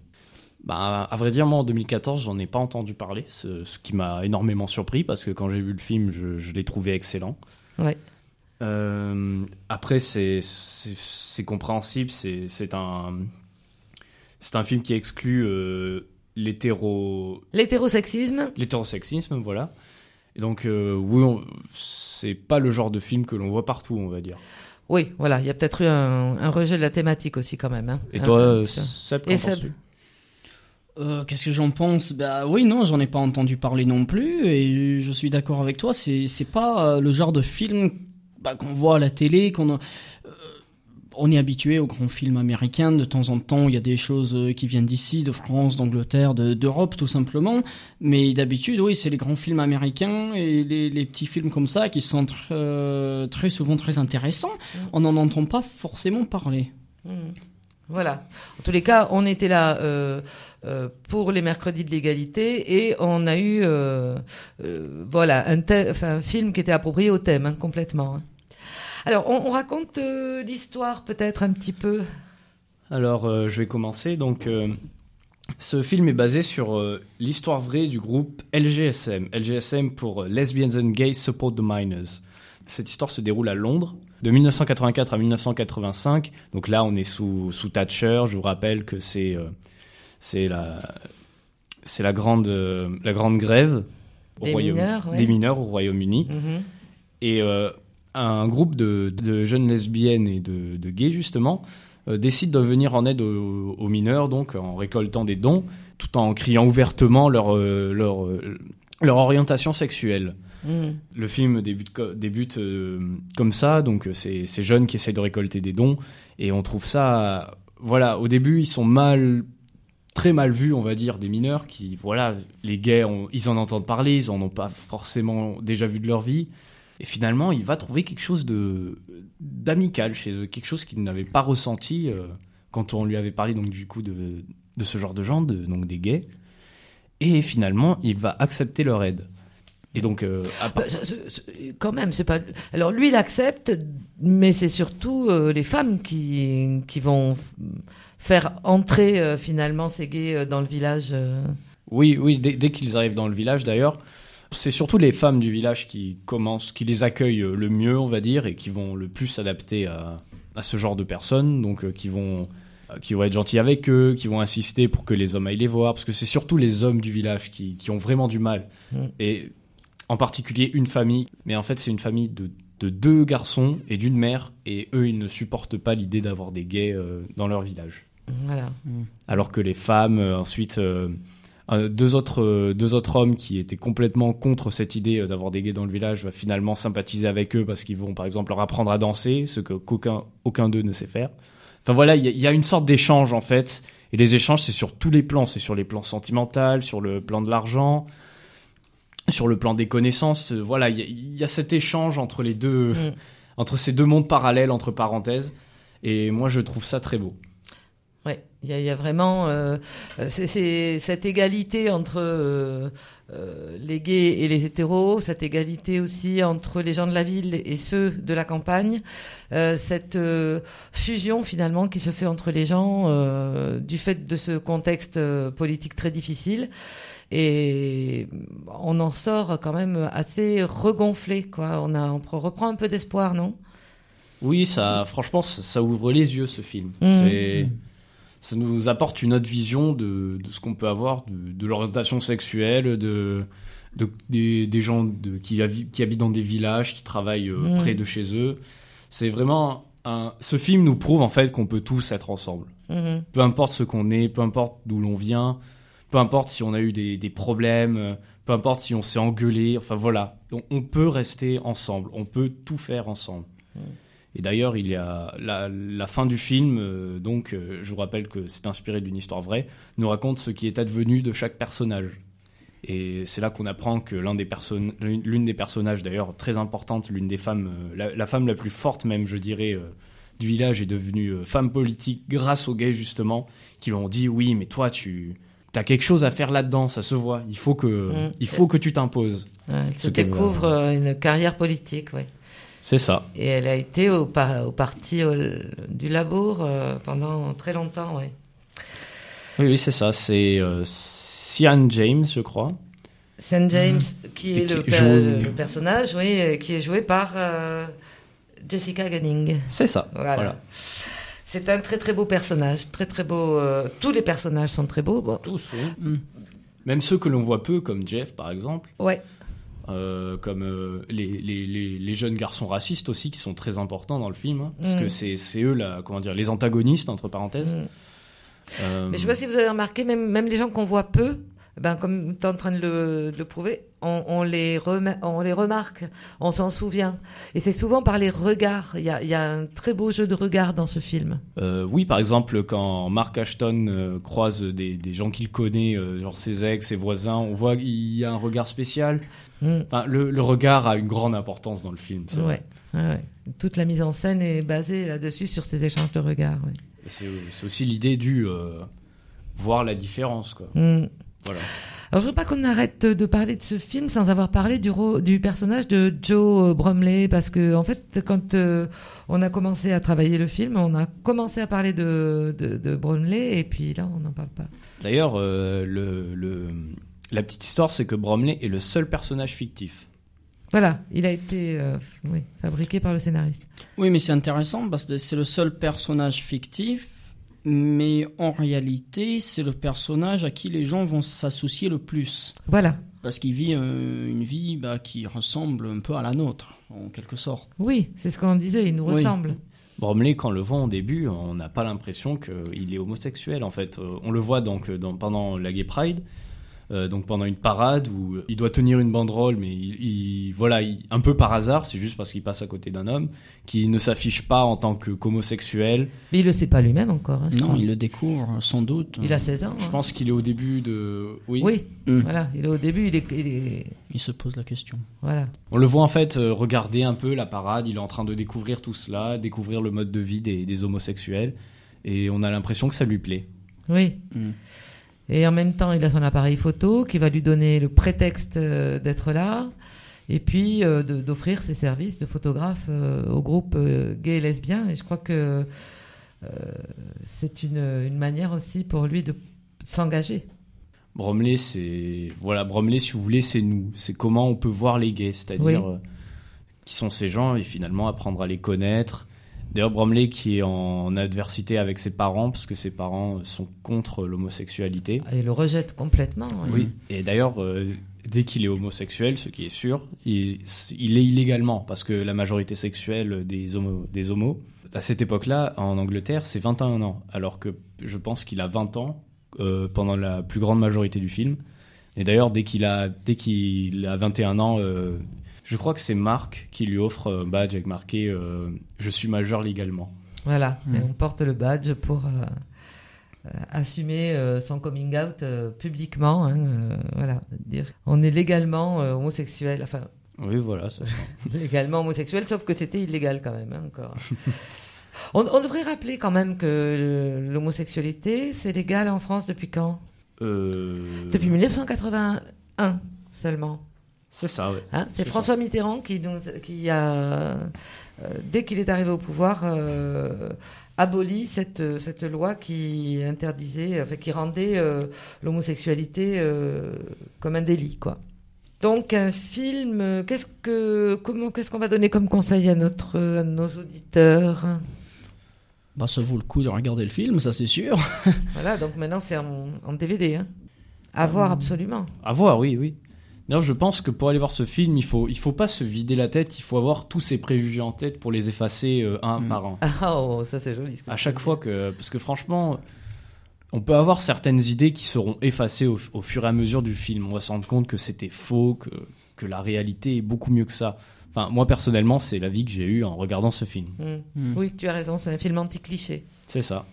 Bah, à vrai dire, moi en 2014, j'en ai pas entendu parler, ce, ce qui m'a énormément surpris parce que quand j'ai vu le film, je, je l'ai trouvé excellent. Ouais. Euh, après, c'est compréhensible, c'est un c'est un film qui exclut euh, l'hétéro L'hétérosexisme. l'hétérosexisme, voilà. Et donc, euh, oui, on- c'est pas le genre de film que l'on voit partout, on va dire. Oui, voilà, il y a peut-être eu un, un rejet de la thématique aussi quand même. hein. Et toi. Seb, qu'en penses-tu Euh, Qu'est-ce que j'en pense? Bah oui, non, j'en ai pas entendu parler non plus, et je suis d'accord avec toi. C'est c'est pas euh, le genre de film bah, qu'on voit à la télé, qu'on a- euh, on est habitué aux grands films américains. De temps en temps, il y a des choses euh, qui viennent d'ici, de France, d'Angleterre, de- d'Europe, tout simplement. Mais d'habitude, oui, c'est les grands films américains et les, les petits films comme ça qui sont tr- euh, très souvent très intéressants. On n'en entend pas forcément parler. Mm. Voilà. En tous les cas, on était là euh, euh, pour les mercredis de l'égalité et on a eu euh, voilà un film qui était approprié au thème hein, complètement. hein. Alors, on, on raconte euh, l'histoire peut-être un petit peu. Alors, euh, je vais commencer. Donc, euh, ce film est basé sur l'histoire vraie du groupe LGSM. LGSM pour Lesbians and Gays Support the Minors. Cette histoire se déroule à Londres, de 1984 à 1985. Donc là, on est sous, sous Thatcher. Je vous rappelle que c'est c'est la, c'est la, grande, la grande grève au Des Royaume- mineurs, ouais. des mineurs au Royaume-Uni. Mhm. Et un groupe de, de jeunes lesbiennes et de, de gays, justement, euh, décide de venir en aide aux, aux mineurs, donc en récoltant des dons, tout en criant ouvertement leur, euh, leur, euh, leur orientation sexuelle. Mm. Le film débute, co- débute euh, comme ça, donc c'est ces jeunes qui essayent de récolter des dons, et on trouve ça, voilà, au début ils sont mal, très mal vus, on va dire, des mineurs qui, voilà, les gays, on- ils en entendent parler, ils en ont pas forcément déjà vu de leur vie, et finalement il va trouver quelque chose de d'amical chez eux, quelque chose qu'il n'avait pas ressenti euh, quand on lui avait parlé donc du coup de, de ce genre de gens, de, donc des gays, et finalement il va accepter leur aide. Et donc, euh, à part- Bah, ça- quand même, c'est pas. Alors lui, il accepte, mais c'est surtout euh, les femmes qui qui vont faire entrer euh, finalement ces gays euh, dans le village. euh. Oui, oui, dès, dès qu'ils arrivent dans le village d'ailleurs, c'est surtout les femmes du village qui commencent, qui les accueillent le mieux, on va dire, et qui vont le plus s'adapter à, à ce genre de personnes, donc euh, qui vont euh, qui vont être gentils avec eux, qui vont insister pour que les hommes aillent les voir, parce que c'est surtout les hommes du village qui, qui ont vraiment du mal. Mm. Et en particulier une famille, mais en fait c'est une famille de de deux garçons et d'une mère, et eux, ils ne supportent pas l'idée d'avoir des gays euh, dans leur village. Voilà. Alors que les femmes, euh, ensuite, euh, euh, deux, autres, euh, deux autres hommes qui étaient complètement contre cette idée euh, d'avoir des gays dans le village, va finalement sympathiser avec eux parce qu'ils vont, par exemple, leur apprendre à danser, ce que qu'aucun aucun d'eux ne sait faire. Enfin voilà, il y, a- il y a une sorte d'échange en fait. Et les échanges, c'est sur tous les plans. C'est sur les plans sentimentaux, sur le plan de l'argent, sur le plan des connaissances. Euh, Voilà, il y, a- il y a cet échange entre les deux, Mm. entre ces deux mondes parallèles, entre parenthèses. Et moi, je trouve ça très beau. Il y, y a vraiment euh, c'est- cette égalité entre euh, euh, les gays et les hétéros, cette égalité aussi entre les gens de la ville et ceux de la campagne, euh, cette euh, fusion finalement qui se fait entre les gens euh, du fait de ce contexte politique très difficile. Et on en sort quand même assez regonflé, quoi. On, a, on reprend un peu d'espoir, non? Oui, ça, franchement, ça, ça ouvre les yeux ce film. Mhm. C'est, ça nous apporte une autre vision de, de ce qu'on peut avoir, de, de l'orientation sexuelle, de, de- des, des gens qui, habitent dans des villages, qui travaillent euh, Mhm. près de chez eux. C'est vraiment un, ce film nous prouve en fait qu'on peut tous être ensemble. Mhm. Peu importe ce qu'on est, peu importe d'où l'on vient, peu importe si on a eu des, des problèmes, peu importe si on s'est engueulé. Enfin voilà, on, on peut rester ensemble, on peut tout faire ensemble. Et d'ailleurs, il y a la, la fin du film, euh, donc euh, je vous rappelle que c'est inspiré d'une histoire vraie, nous raconte ce qui est advenu de chaque personnage. Et c'est là qu'on apprend que l'un des l'une des personnages d'ailleurs très importante, l'une des femmes, euh, la, la femme la plus forte même, je dirais, du village est devenue femme politique grâce aux gays justement, qui lui ont dit oui, mais toi tu as quelque chose à faire là-dedans, ça se voit. Il faut que, Mm. il faut que tu t'imposes. Ouais, Elle se Ce qu'elle va- découvre euh, une carrière politique, ouais. C'est ça. Et elle a été au, par- au parti du Labour euh, pendant très longtemps, ouais. Oui, oui, c'est ça. C'est euh, Sian James, je crois. St. James, Mhm. qui est le, per- personnage, oui, euh, qui est joué par euh, Jessica Gunning. C'est ça. Voilà. Voilà. C'est un très très beau personnage, très très beau. euh, tous les personnages sont très beaux. Bon. Tous, Même ceux que l'on voit peu, comme Jeff, par exemple. Ouais. Euh, comme euh, les, les, les, les jeunes garçons racistes aussi, qui sont très importants dans le film. hein, parce Mm. que c'est eux, la, comment dire, les antagonistes, entre parenthèses. Mm. Euh, Mais je sais pas si vous avez remarqué, même, même les gens qu'on voit peu, ben, comme tu es en train de le, de le prouver, on, on les on les remarque, on s'en souvient. Et c'est souvent par les regards. Il y a, il y a un très beau jeu de regard dans ce film. Euh, oui, par exemple, quand Mark Ashton euh, croise des, des gens qu'il connaît, euh, genre ses ex, ses voisins, on voit qu'il y a un regard spécial. Mm. Enfin, le, le regard a une grande importance dans le film. vrai. Ouais. Toute la mise en scène est basée là-dessus, sur ces échanges de regards. ouais. C'est aussi l'idée du voir la différence. Quoi. Mm. Voilà. Alors, je veux pas qu'on arrête de parler de ce film sans avoir parlé du, personnage de Joe euh, Bromley, parce que en fait, quand euh, on a commencé à travailler le film, on a commencé à parler de, de, de Bromley, et puis là, on n'en parle pas. D'ailleurs, euh, le, le- la petite histoire, c'est que Bromley est le seul personnage fictif. Voilà, il a été euh, oui, fabriqué par le scénariste. Oui, mais c'est intéressant parce que c'est le seul personnage fictif, mais en réalité, c'est le personnage à qui les gens vont s'associer le plus. Voilà. Parce qu'il vit euh, une vie bah, qui ressemble un peu à la nôtre, en quelque sorte. Oui, c'est ce qu'on disait, il nous Oui. ressemble. Bromley, quand on le voit au début, on n'a pas l'impression qu'il est homosexuel. En fait, Euh, on le voit donc dans- pendant la Gay Pride, euh, donc pendant une parade où il doit tenir une banderole, mais il, il- voilà, il- un peu par hasard, c'est juste parce qu'il passe à côté d'un homme qui ne s'affiche pas en tant que qu'homosexuel. Mais il le sait pas lui-même encore. hein, Non, crois. il le découvre sans doute. Il a 16 ans. Je hein. pense qu'il est au début de. Oui. Oui, Mm. voilà, il est au début, il est, il est- Il se pose la question. Voilà. On le voit en fait euh, regarder un peu la parade, il est en train de découvrir tout cela, découvrir le mode de vie des, des homosexuels, et on a l'impression que ça lui plaît. Oui. Mm. Et en même temps, il a son appareil photo qui va lui donner le prétexte euh, d'être là, et puis euh, d'offrir ses services de photographe euh, au groupe euh, gay et lesbien. Et je crois que c'est une, une manière aussi pour lui de s'engager. Bromley, c'est voilà, Bromley, si vous voulez, c'est nous, c'est comment on peut voir les gays, c'est-à-dire Oui. qui sont ces gens et finalement apprendre à les connaître. D'ailleurs, Bromley qui est en adversité avec ses parents parce que ses parents sont contre l'homosexualité. Et le rejette complètement. Oui. Et d'ailleurs, euh, dès qu'il est homosexuel, ce qui est sûr, il, il est illégalement, parce que la majorité sexuelle des, homo, des homos, à cette époque-là, en Angleterre, c'est 21 ans, alors que je pense qu'il a 20 ans euh, pendant la plus grande majorité du film. Et d'ailleurs, dès qu'il a, dès qu'il a 21 ans, euh, je crois que c'est Marc qui lui offre un badge avec marqué euh, Je suis majeur légalement. Voilà, Mm. et on porte le badge pour euh, euh, assumer euh, son coming out euh, publiquement. hein, euh, voilà, dire on est légalement euh, homosexuel, enfin Oui, voilà, ça. légalement homosexuel, sauf que c'était illégal quand même hein, encore. on, on devrait rappeler quand même que l'homosexualité c'est légal en France depuis quand? Euh, Depuis 1981 seulement. C'est ça, ouais. Hein, c'est François Mitterrand qui, nous, qui a, euh, dès qu'il est arrivé au pouvoir, euh, aboli cette, cette loi qui interdisait, enfin, qui rendait euh, l'homosexualité euh, comme un délit, quoi. Donc un film, qu'est-ce que, comment, qu'est-ce qu'on va donner comme conseil à notre, à nos auditeurs? Bah, ça vaut le coup de regarder le film, ça c'est sûr. Voilà, donc maintenant c'est en, en DVD, hein. À voir absolument. À voir, oui, oui. D'ailleurs, je pense que pour aller voir ce film, il faut, il faut pas se vider la tête, il faut avoir tous ces préjugés en tête pour les effacer euh, un par un. Ah, oh, ça c'est joli. ce que À chaque fois que. Parce que franchement, on peut avoir certaines idées qui seront effacées au, au fur et à mesure du film. On va se rendre compte que c'était faux, que, que la réalité est beaucoup mieux que ça. Enfin, moi personnellement, c'est l'avis que j'ai eu en regardant ce film. Mm. Oui, tu as raison, c'est un film anti-cliché. C'est ça.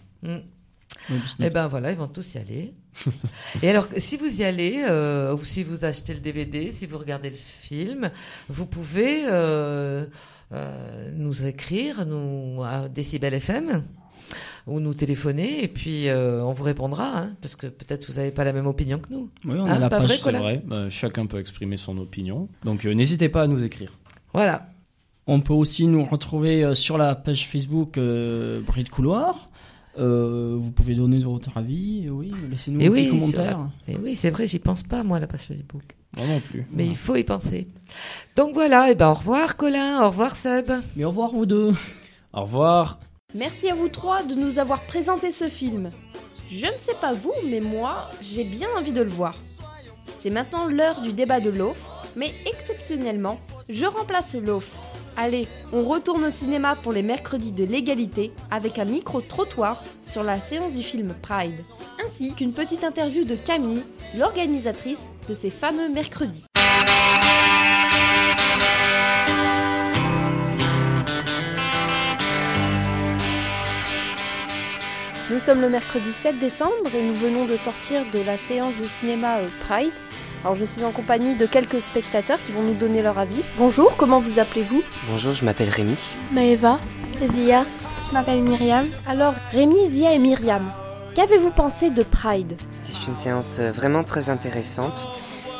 Oui, que- Eh ben voilà, ils vont tous y aller. Et alors, si vous y allez, euh, ou si vous achetez le DVD, si vous regardez le film, vous pouvez euh, euh, nous écrire, nous à Décibel FM, ou nous téléphoner, et puis euh, on vous répondra, hein, parce que peut-être vous n'avez pas la même opinion que nous. Oui, on Hein, a la pas page, vrai, C'est vrai, euh, chacun peut exprimer son opinion. Donc euh, n'hésitez pas à nous écrire. Voilà. On peut aussi nous retrouver euh, sur la page Facebook euh, Bruit de couloir. Euh, vous pouvez donner votre avis, oui, laissez-nous un oui, petit commentaire. la- et oui, c'est vrai, j'y pense pas, moi, la page Facebook. Moi non plus. Mais il faut y penser. Donc voilà, et ben au revoir Colin, au revoir Seb. Mais au revoir vous deux. Au revoir. Merci à vous trois de nous avoir présenté ce film. Je ne sais pas vous, mais moi, j'ai bien envie de le voir. C'est maintenant l'heure du débat de l'offre, mais exceptionnellement, je remplace l'offre. Allez, on retourne au cinéma pour les mercredis de l'égalité avec un micro-trottoir sur la séance du film Pride, ainsi qu'une petite interview de Camille, l'organisatrice de ces fameux mercredis. Nous sommes le mercredi 7 décembre et nous venons de sortir de la séance de cinéma euh, Pride. Alors je suis en compagnie de quelques spectateurs qui vont nous donner leur avis. Bonjour, comment vous appelez-vous? Bonjour, je m'appelle Rémi. Maëva. Zia. Je m'appelle Myriam. Alors Rémi, Zia et Myriam, qu'avez-vous pensé de Pride? C'est une séance vraiment très intéressante.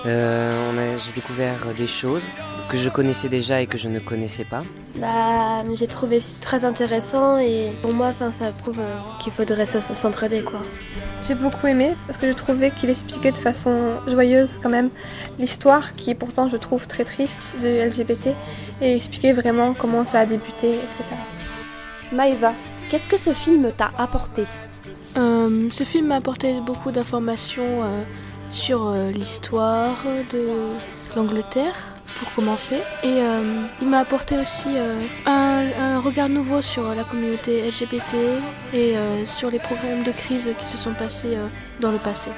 Euh, J'ai découvert des choses que je connaissais déjà et que je ne connaissais pas. Bah, j'ai trouvé ça très intéressant et pour moi, enfin, ça prouve euh, qu'il faudrait se- se- s'entraider, quoi. J'ai beaucoup aimé parce que je trouvais qu'il expliquait de façon joyeuse quand même l'histoire qui est pourtant je trouve très triste de LGBT et expliquer vraiment comment ça a débuté, etc. Maëva, qu'est-ce que ce film t'a apporté? Euh, ce film m'a apporté beaucoup d'informations euh, sur euh, l'histoire de l'Angleterre, pour commencer. Et euh, il m'a apporté aussi euh, un, un regard nouveau sur la communauté LGBT et euh, sur les problèmes de crise qui se sont passés euh, dans le passé.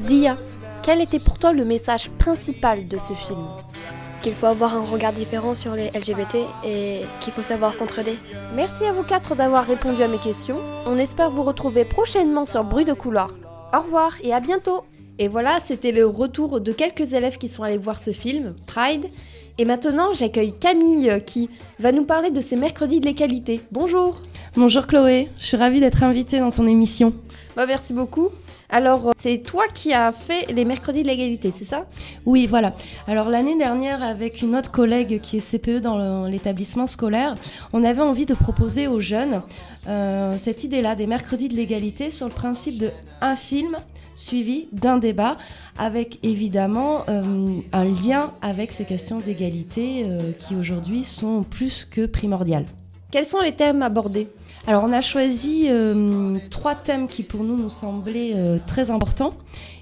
Zia, quel était pour toi le message principal de ce film? Qu'il faut avoir un regard différent sur les LGBT et qu'il faut savoir s'entraider. Merci à vous quatre d'avoir répondu à mes questions. On espère vous retrouver prochainement sur Bruit de couloir. Au revoir et à bientôt Et voilà, c'était le retour de quelques élèves qui sont allés voir ce film, Pride. Et maintenant, j'accueille Camille euh, qui va nous parler de ces mercredis de l'égalité. Bonjour Bonjour Chloé, je suis ravie d'être invitée dans ton émission. Bah merci beaucoup. Alors, euh, c'est toi qui as fait les mercredis de l'égalité, c'est ça? Oui, voilà. Alors l'année dernière, avec une autre collègue qui est CPE dans l'établissement scolaire, on avait envie de proposer aux jeunes euh, cette idée-là des mercredis de l'égalité sur le principe de un film suivi d'un débat avec évidemment euh, un lien avec ces questions d'égalité euh, qui aujourd'hui sont plus que primordiales. Quels sont les thèmes abordés? Alors on a choisi euh, trois thèmes qui pour nous nous semblaient très importants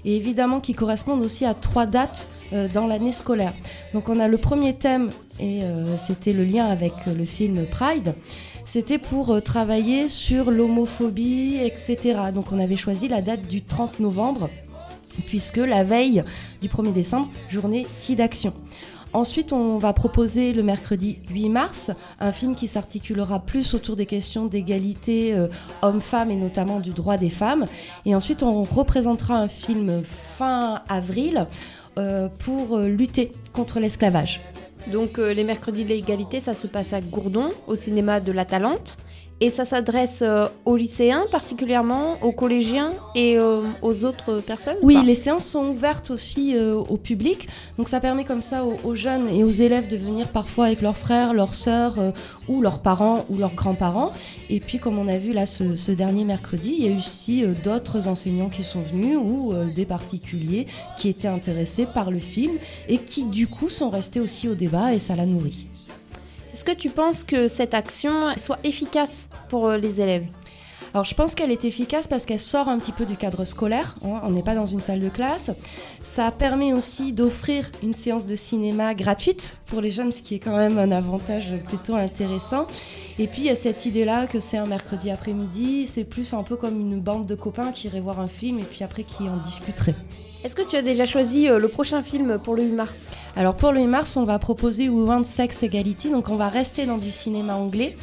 et évidemment qui correspondent aussi à trois dates dans l'année scolaire. Donc on a le premier thème et c'était le lien avec le film Pride. C'était pour travailler sur l'homophobie, etc. Donc on avait choisi la date du 30 novembre puisque la veille du 1er décembre, journée SIDAction. Ensuite, on va proposer le mercredi 8 mars un film qui s'articulera plus autour des questions d'égalité euh, homme-femme et notamment du droit des femmes. Et ensuite, on représentera un film fin avril euh, pour euh, lutter contre l'esclavage. Donc les mercredis de l'égalité, ça se passe à Gourdon, au cinéma de la Talente. Et ça s'adresse euh, aux lycéens particulièrement, aux collégiens et euh, aux autres personnes Oui, les séances sont ouvertes aussi euh, au public. Donc ça permet comme ça aux, jeunes et aux élèves de venir parfois avec leurs frères, leurs sœurs ou leurs parents ou leurs grands-parents. Et puis comme on a vu là ce, ce dernier mercredi, il y a aussi d'autres enseignants qui sont venus ou des particuliers qui étaient intéressés par le film et qui du coup sont restés aussi au débat et ça l'a nourri. Est-ce que tu penses que cette action soit efficace pour euh, les élèves? Alors je pense qu'elle est efficace parce qu'elle sort un petit peu du cadre scolaire, hein, on n'est pas dans une salle de classe. Ça permet aussi d'offrir une séance de cinéma gratuite pour les jeunes, ce qui est quand même un avantage plutôt intéressant. Et puis il y a cette idée-là que c'est un mercredi après-midi, c'est plus un peu comme une bande de copains qui iraient voir un film et puis après qui en discuteraient. Est-ce que tu as déjà choisi euh, le prochain film pour le 8 mars? Alors pour le 8 mars, on va proposer Women's Sex Equality, donc on va rester dans du cinéma anglais.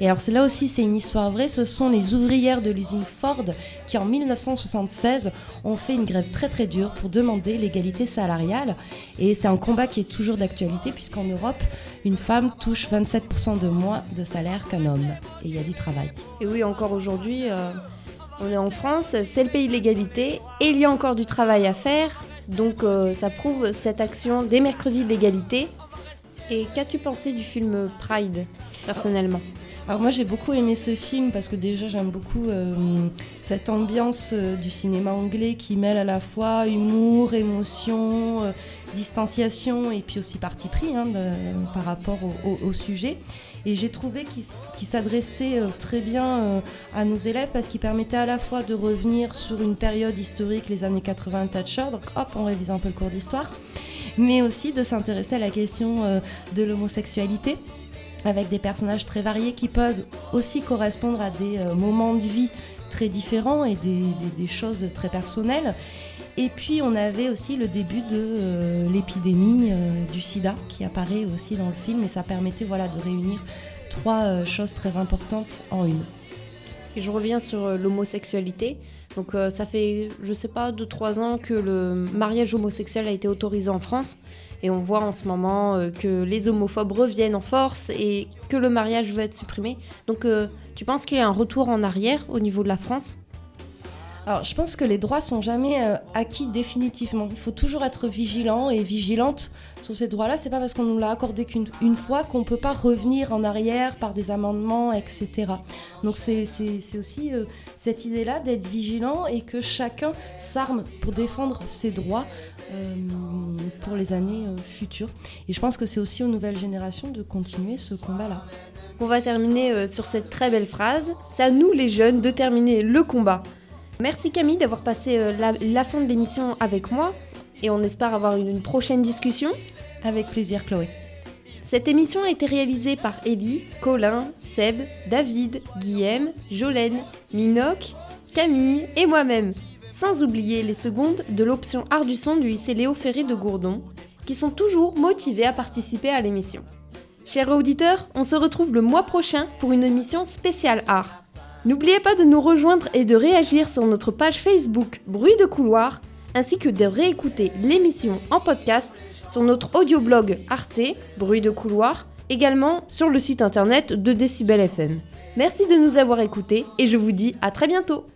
Et alors là aussi, c'est une histoire vraie. Ce sont les ouvrières de l'usine Ford qui, en 1976, ont fait une grève très très dure pour demander l'égalité salariale. Et c'est un combat qui est toujours d'actualité puisqu'en Europe, une femme touche 27% de moins de salaire qu'un homme. Et il y a du travail. Et oui, encore aujourd'hui. Euh, on est en France, c'est le pays de l'égalité et il y a encore du travail à faire. Donc euh, ça prouve cette action des mercredis de l'égalité. Et qu'as-tu pensé du film Pride, personnellement? Alors moi j'ai beaucoup aimé ce film parce que déjà j'aime beaucoup euh, cette ambiance euh, du cinéma anglais qui mêle à la fois humour, émotion, distanciation et puis aussi parti pris hein, par rapport au sujet. Et j'ai trouvé qu'il s'adressait euh, très bien euh, à nos élèves parce qu'il permettait à la fois de revenir sur une période historique, les années 80 Thatcher, donc hop, on révise un peu le cours d'histoire, mais aussi de s'intéresser à la question euh, de l'homosexualité avec des personnages très variés qui peuvent aussi correspondre à des moments de vie très différents et des choses très personnelles. Et puis on avait aussi le début de euh, l'épidémie euh, du sida qui apparaît aussi dans le film et ça permettait voilà, de réunir trois euh, choses très importantes en une. Et je reviens sur l'homosexualité. Donc ça fait, je sais pas, 2-3 ans que le mariage homosexuel a été autorisé en France. Et on voit en ce moment que les homophobes reviennent en force et que le mariage veut être supprimé. Donc tu penses qu'il y a un retour en arrière au niveau de la France? Alors, je pense que les droits sont jamais euh, acquis définitivement. Il faut toujours être vigilant et vigilante sur ces droits-là. C'est pas parce qu'on nous l'a accordé qu'une fois qu'on peut pas revenir en arrière par des amendements, etc. Donc, c'est aussi euh, cette idée-là d'être vigilant et que chacun s'arme pour défendre ses droits euh, pour les années futures. Et je pense que c'est aussi aux nouvelles générations de continuer ce combat-là. On va terminer sur cette très belle phrase. C'est à nous les jeunes de terminer le combat. Merci Camille d'avoir passé euh, la, fin de l'émission avec moi et on espère avoir une, prochaine discussion. Avec plaisir Chloé. Cette émission a été réalisée par Ellie, Colin, Seb, David, Guillaume, Jolène, Minoc, Camille et moi-même. Sans oublier les secondes de l'option art du son du lycée Léo Ferré de Gourdon, qui sont toujours motivés à participer à l'émission. Chers auditeurs, on se retrouve le mois prochain pour une émission spéciale art. N'oubliez pas de nous rejoindre et de réagir sur notre page Facebook Bruit de couloir, ainsi que de réécouter l'émission en podcast sur notre audioblog Arte, Bruit de couloir, également sur le site internet de Decibel FM. Merci de nous avoir écoutés et je vous dis à très bientôt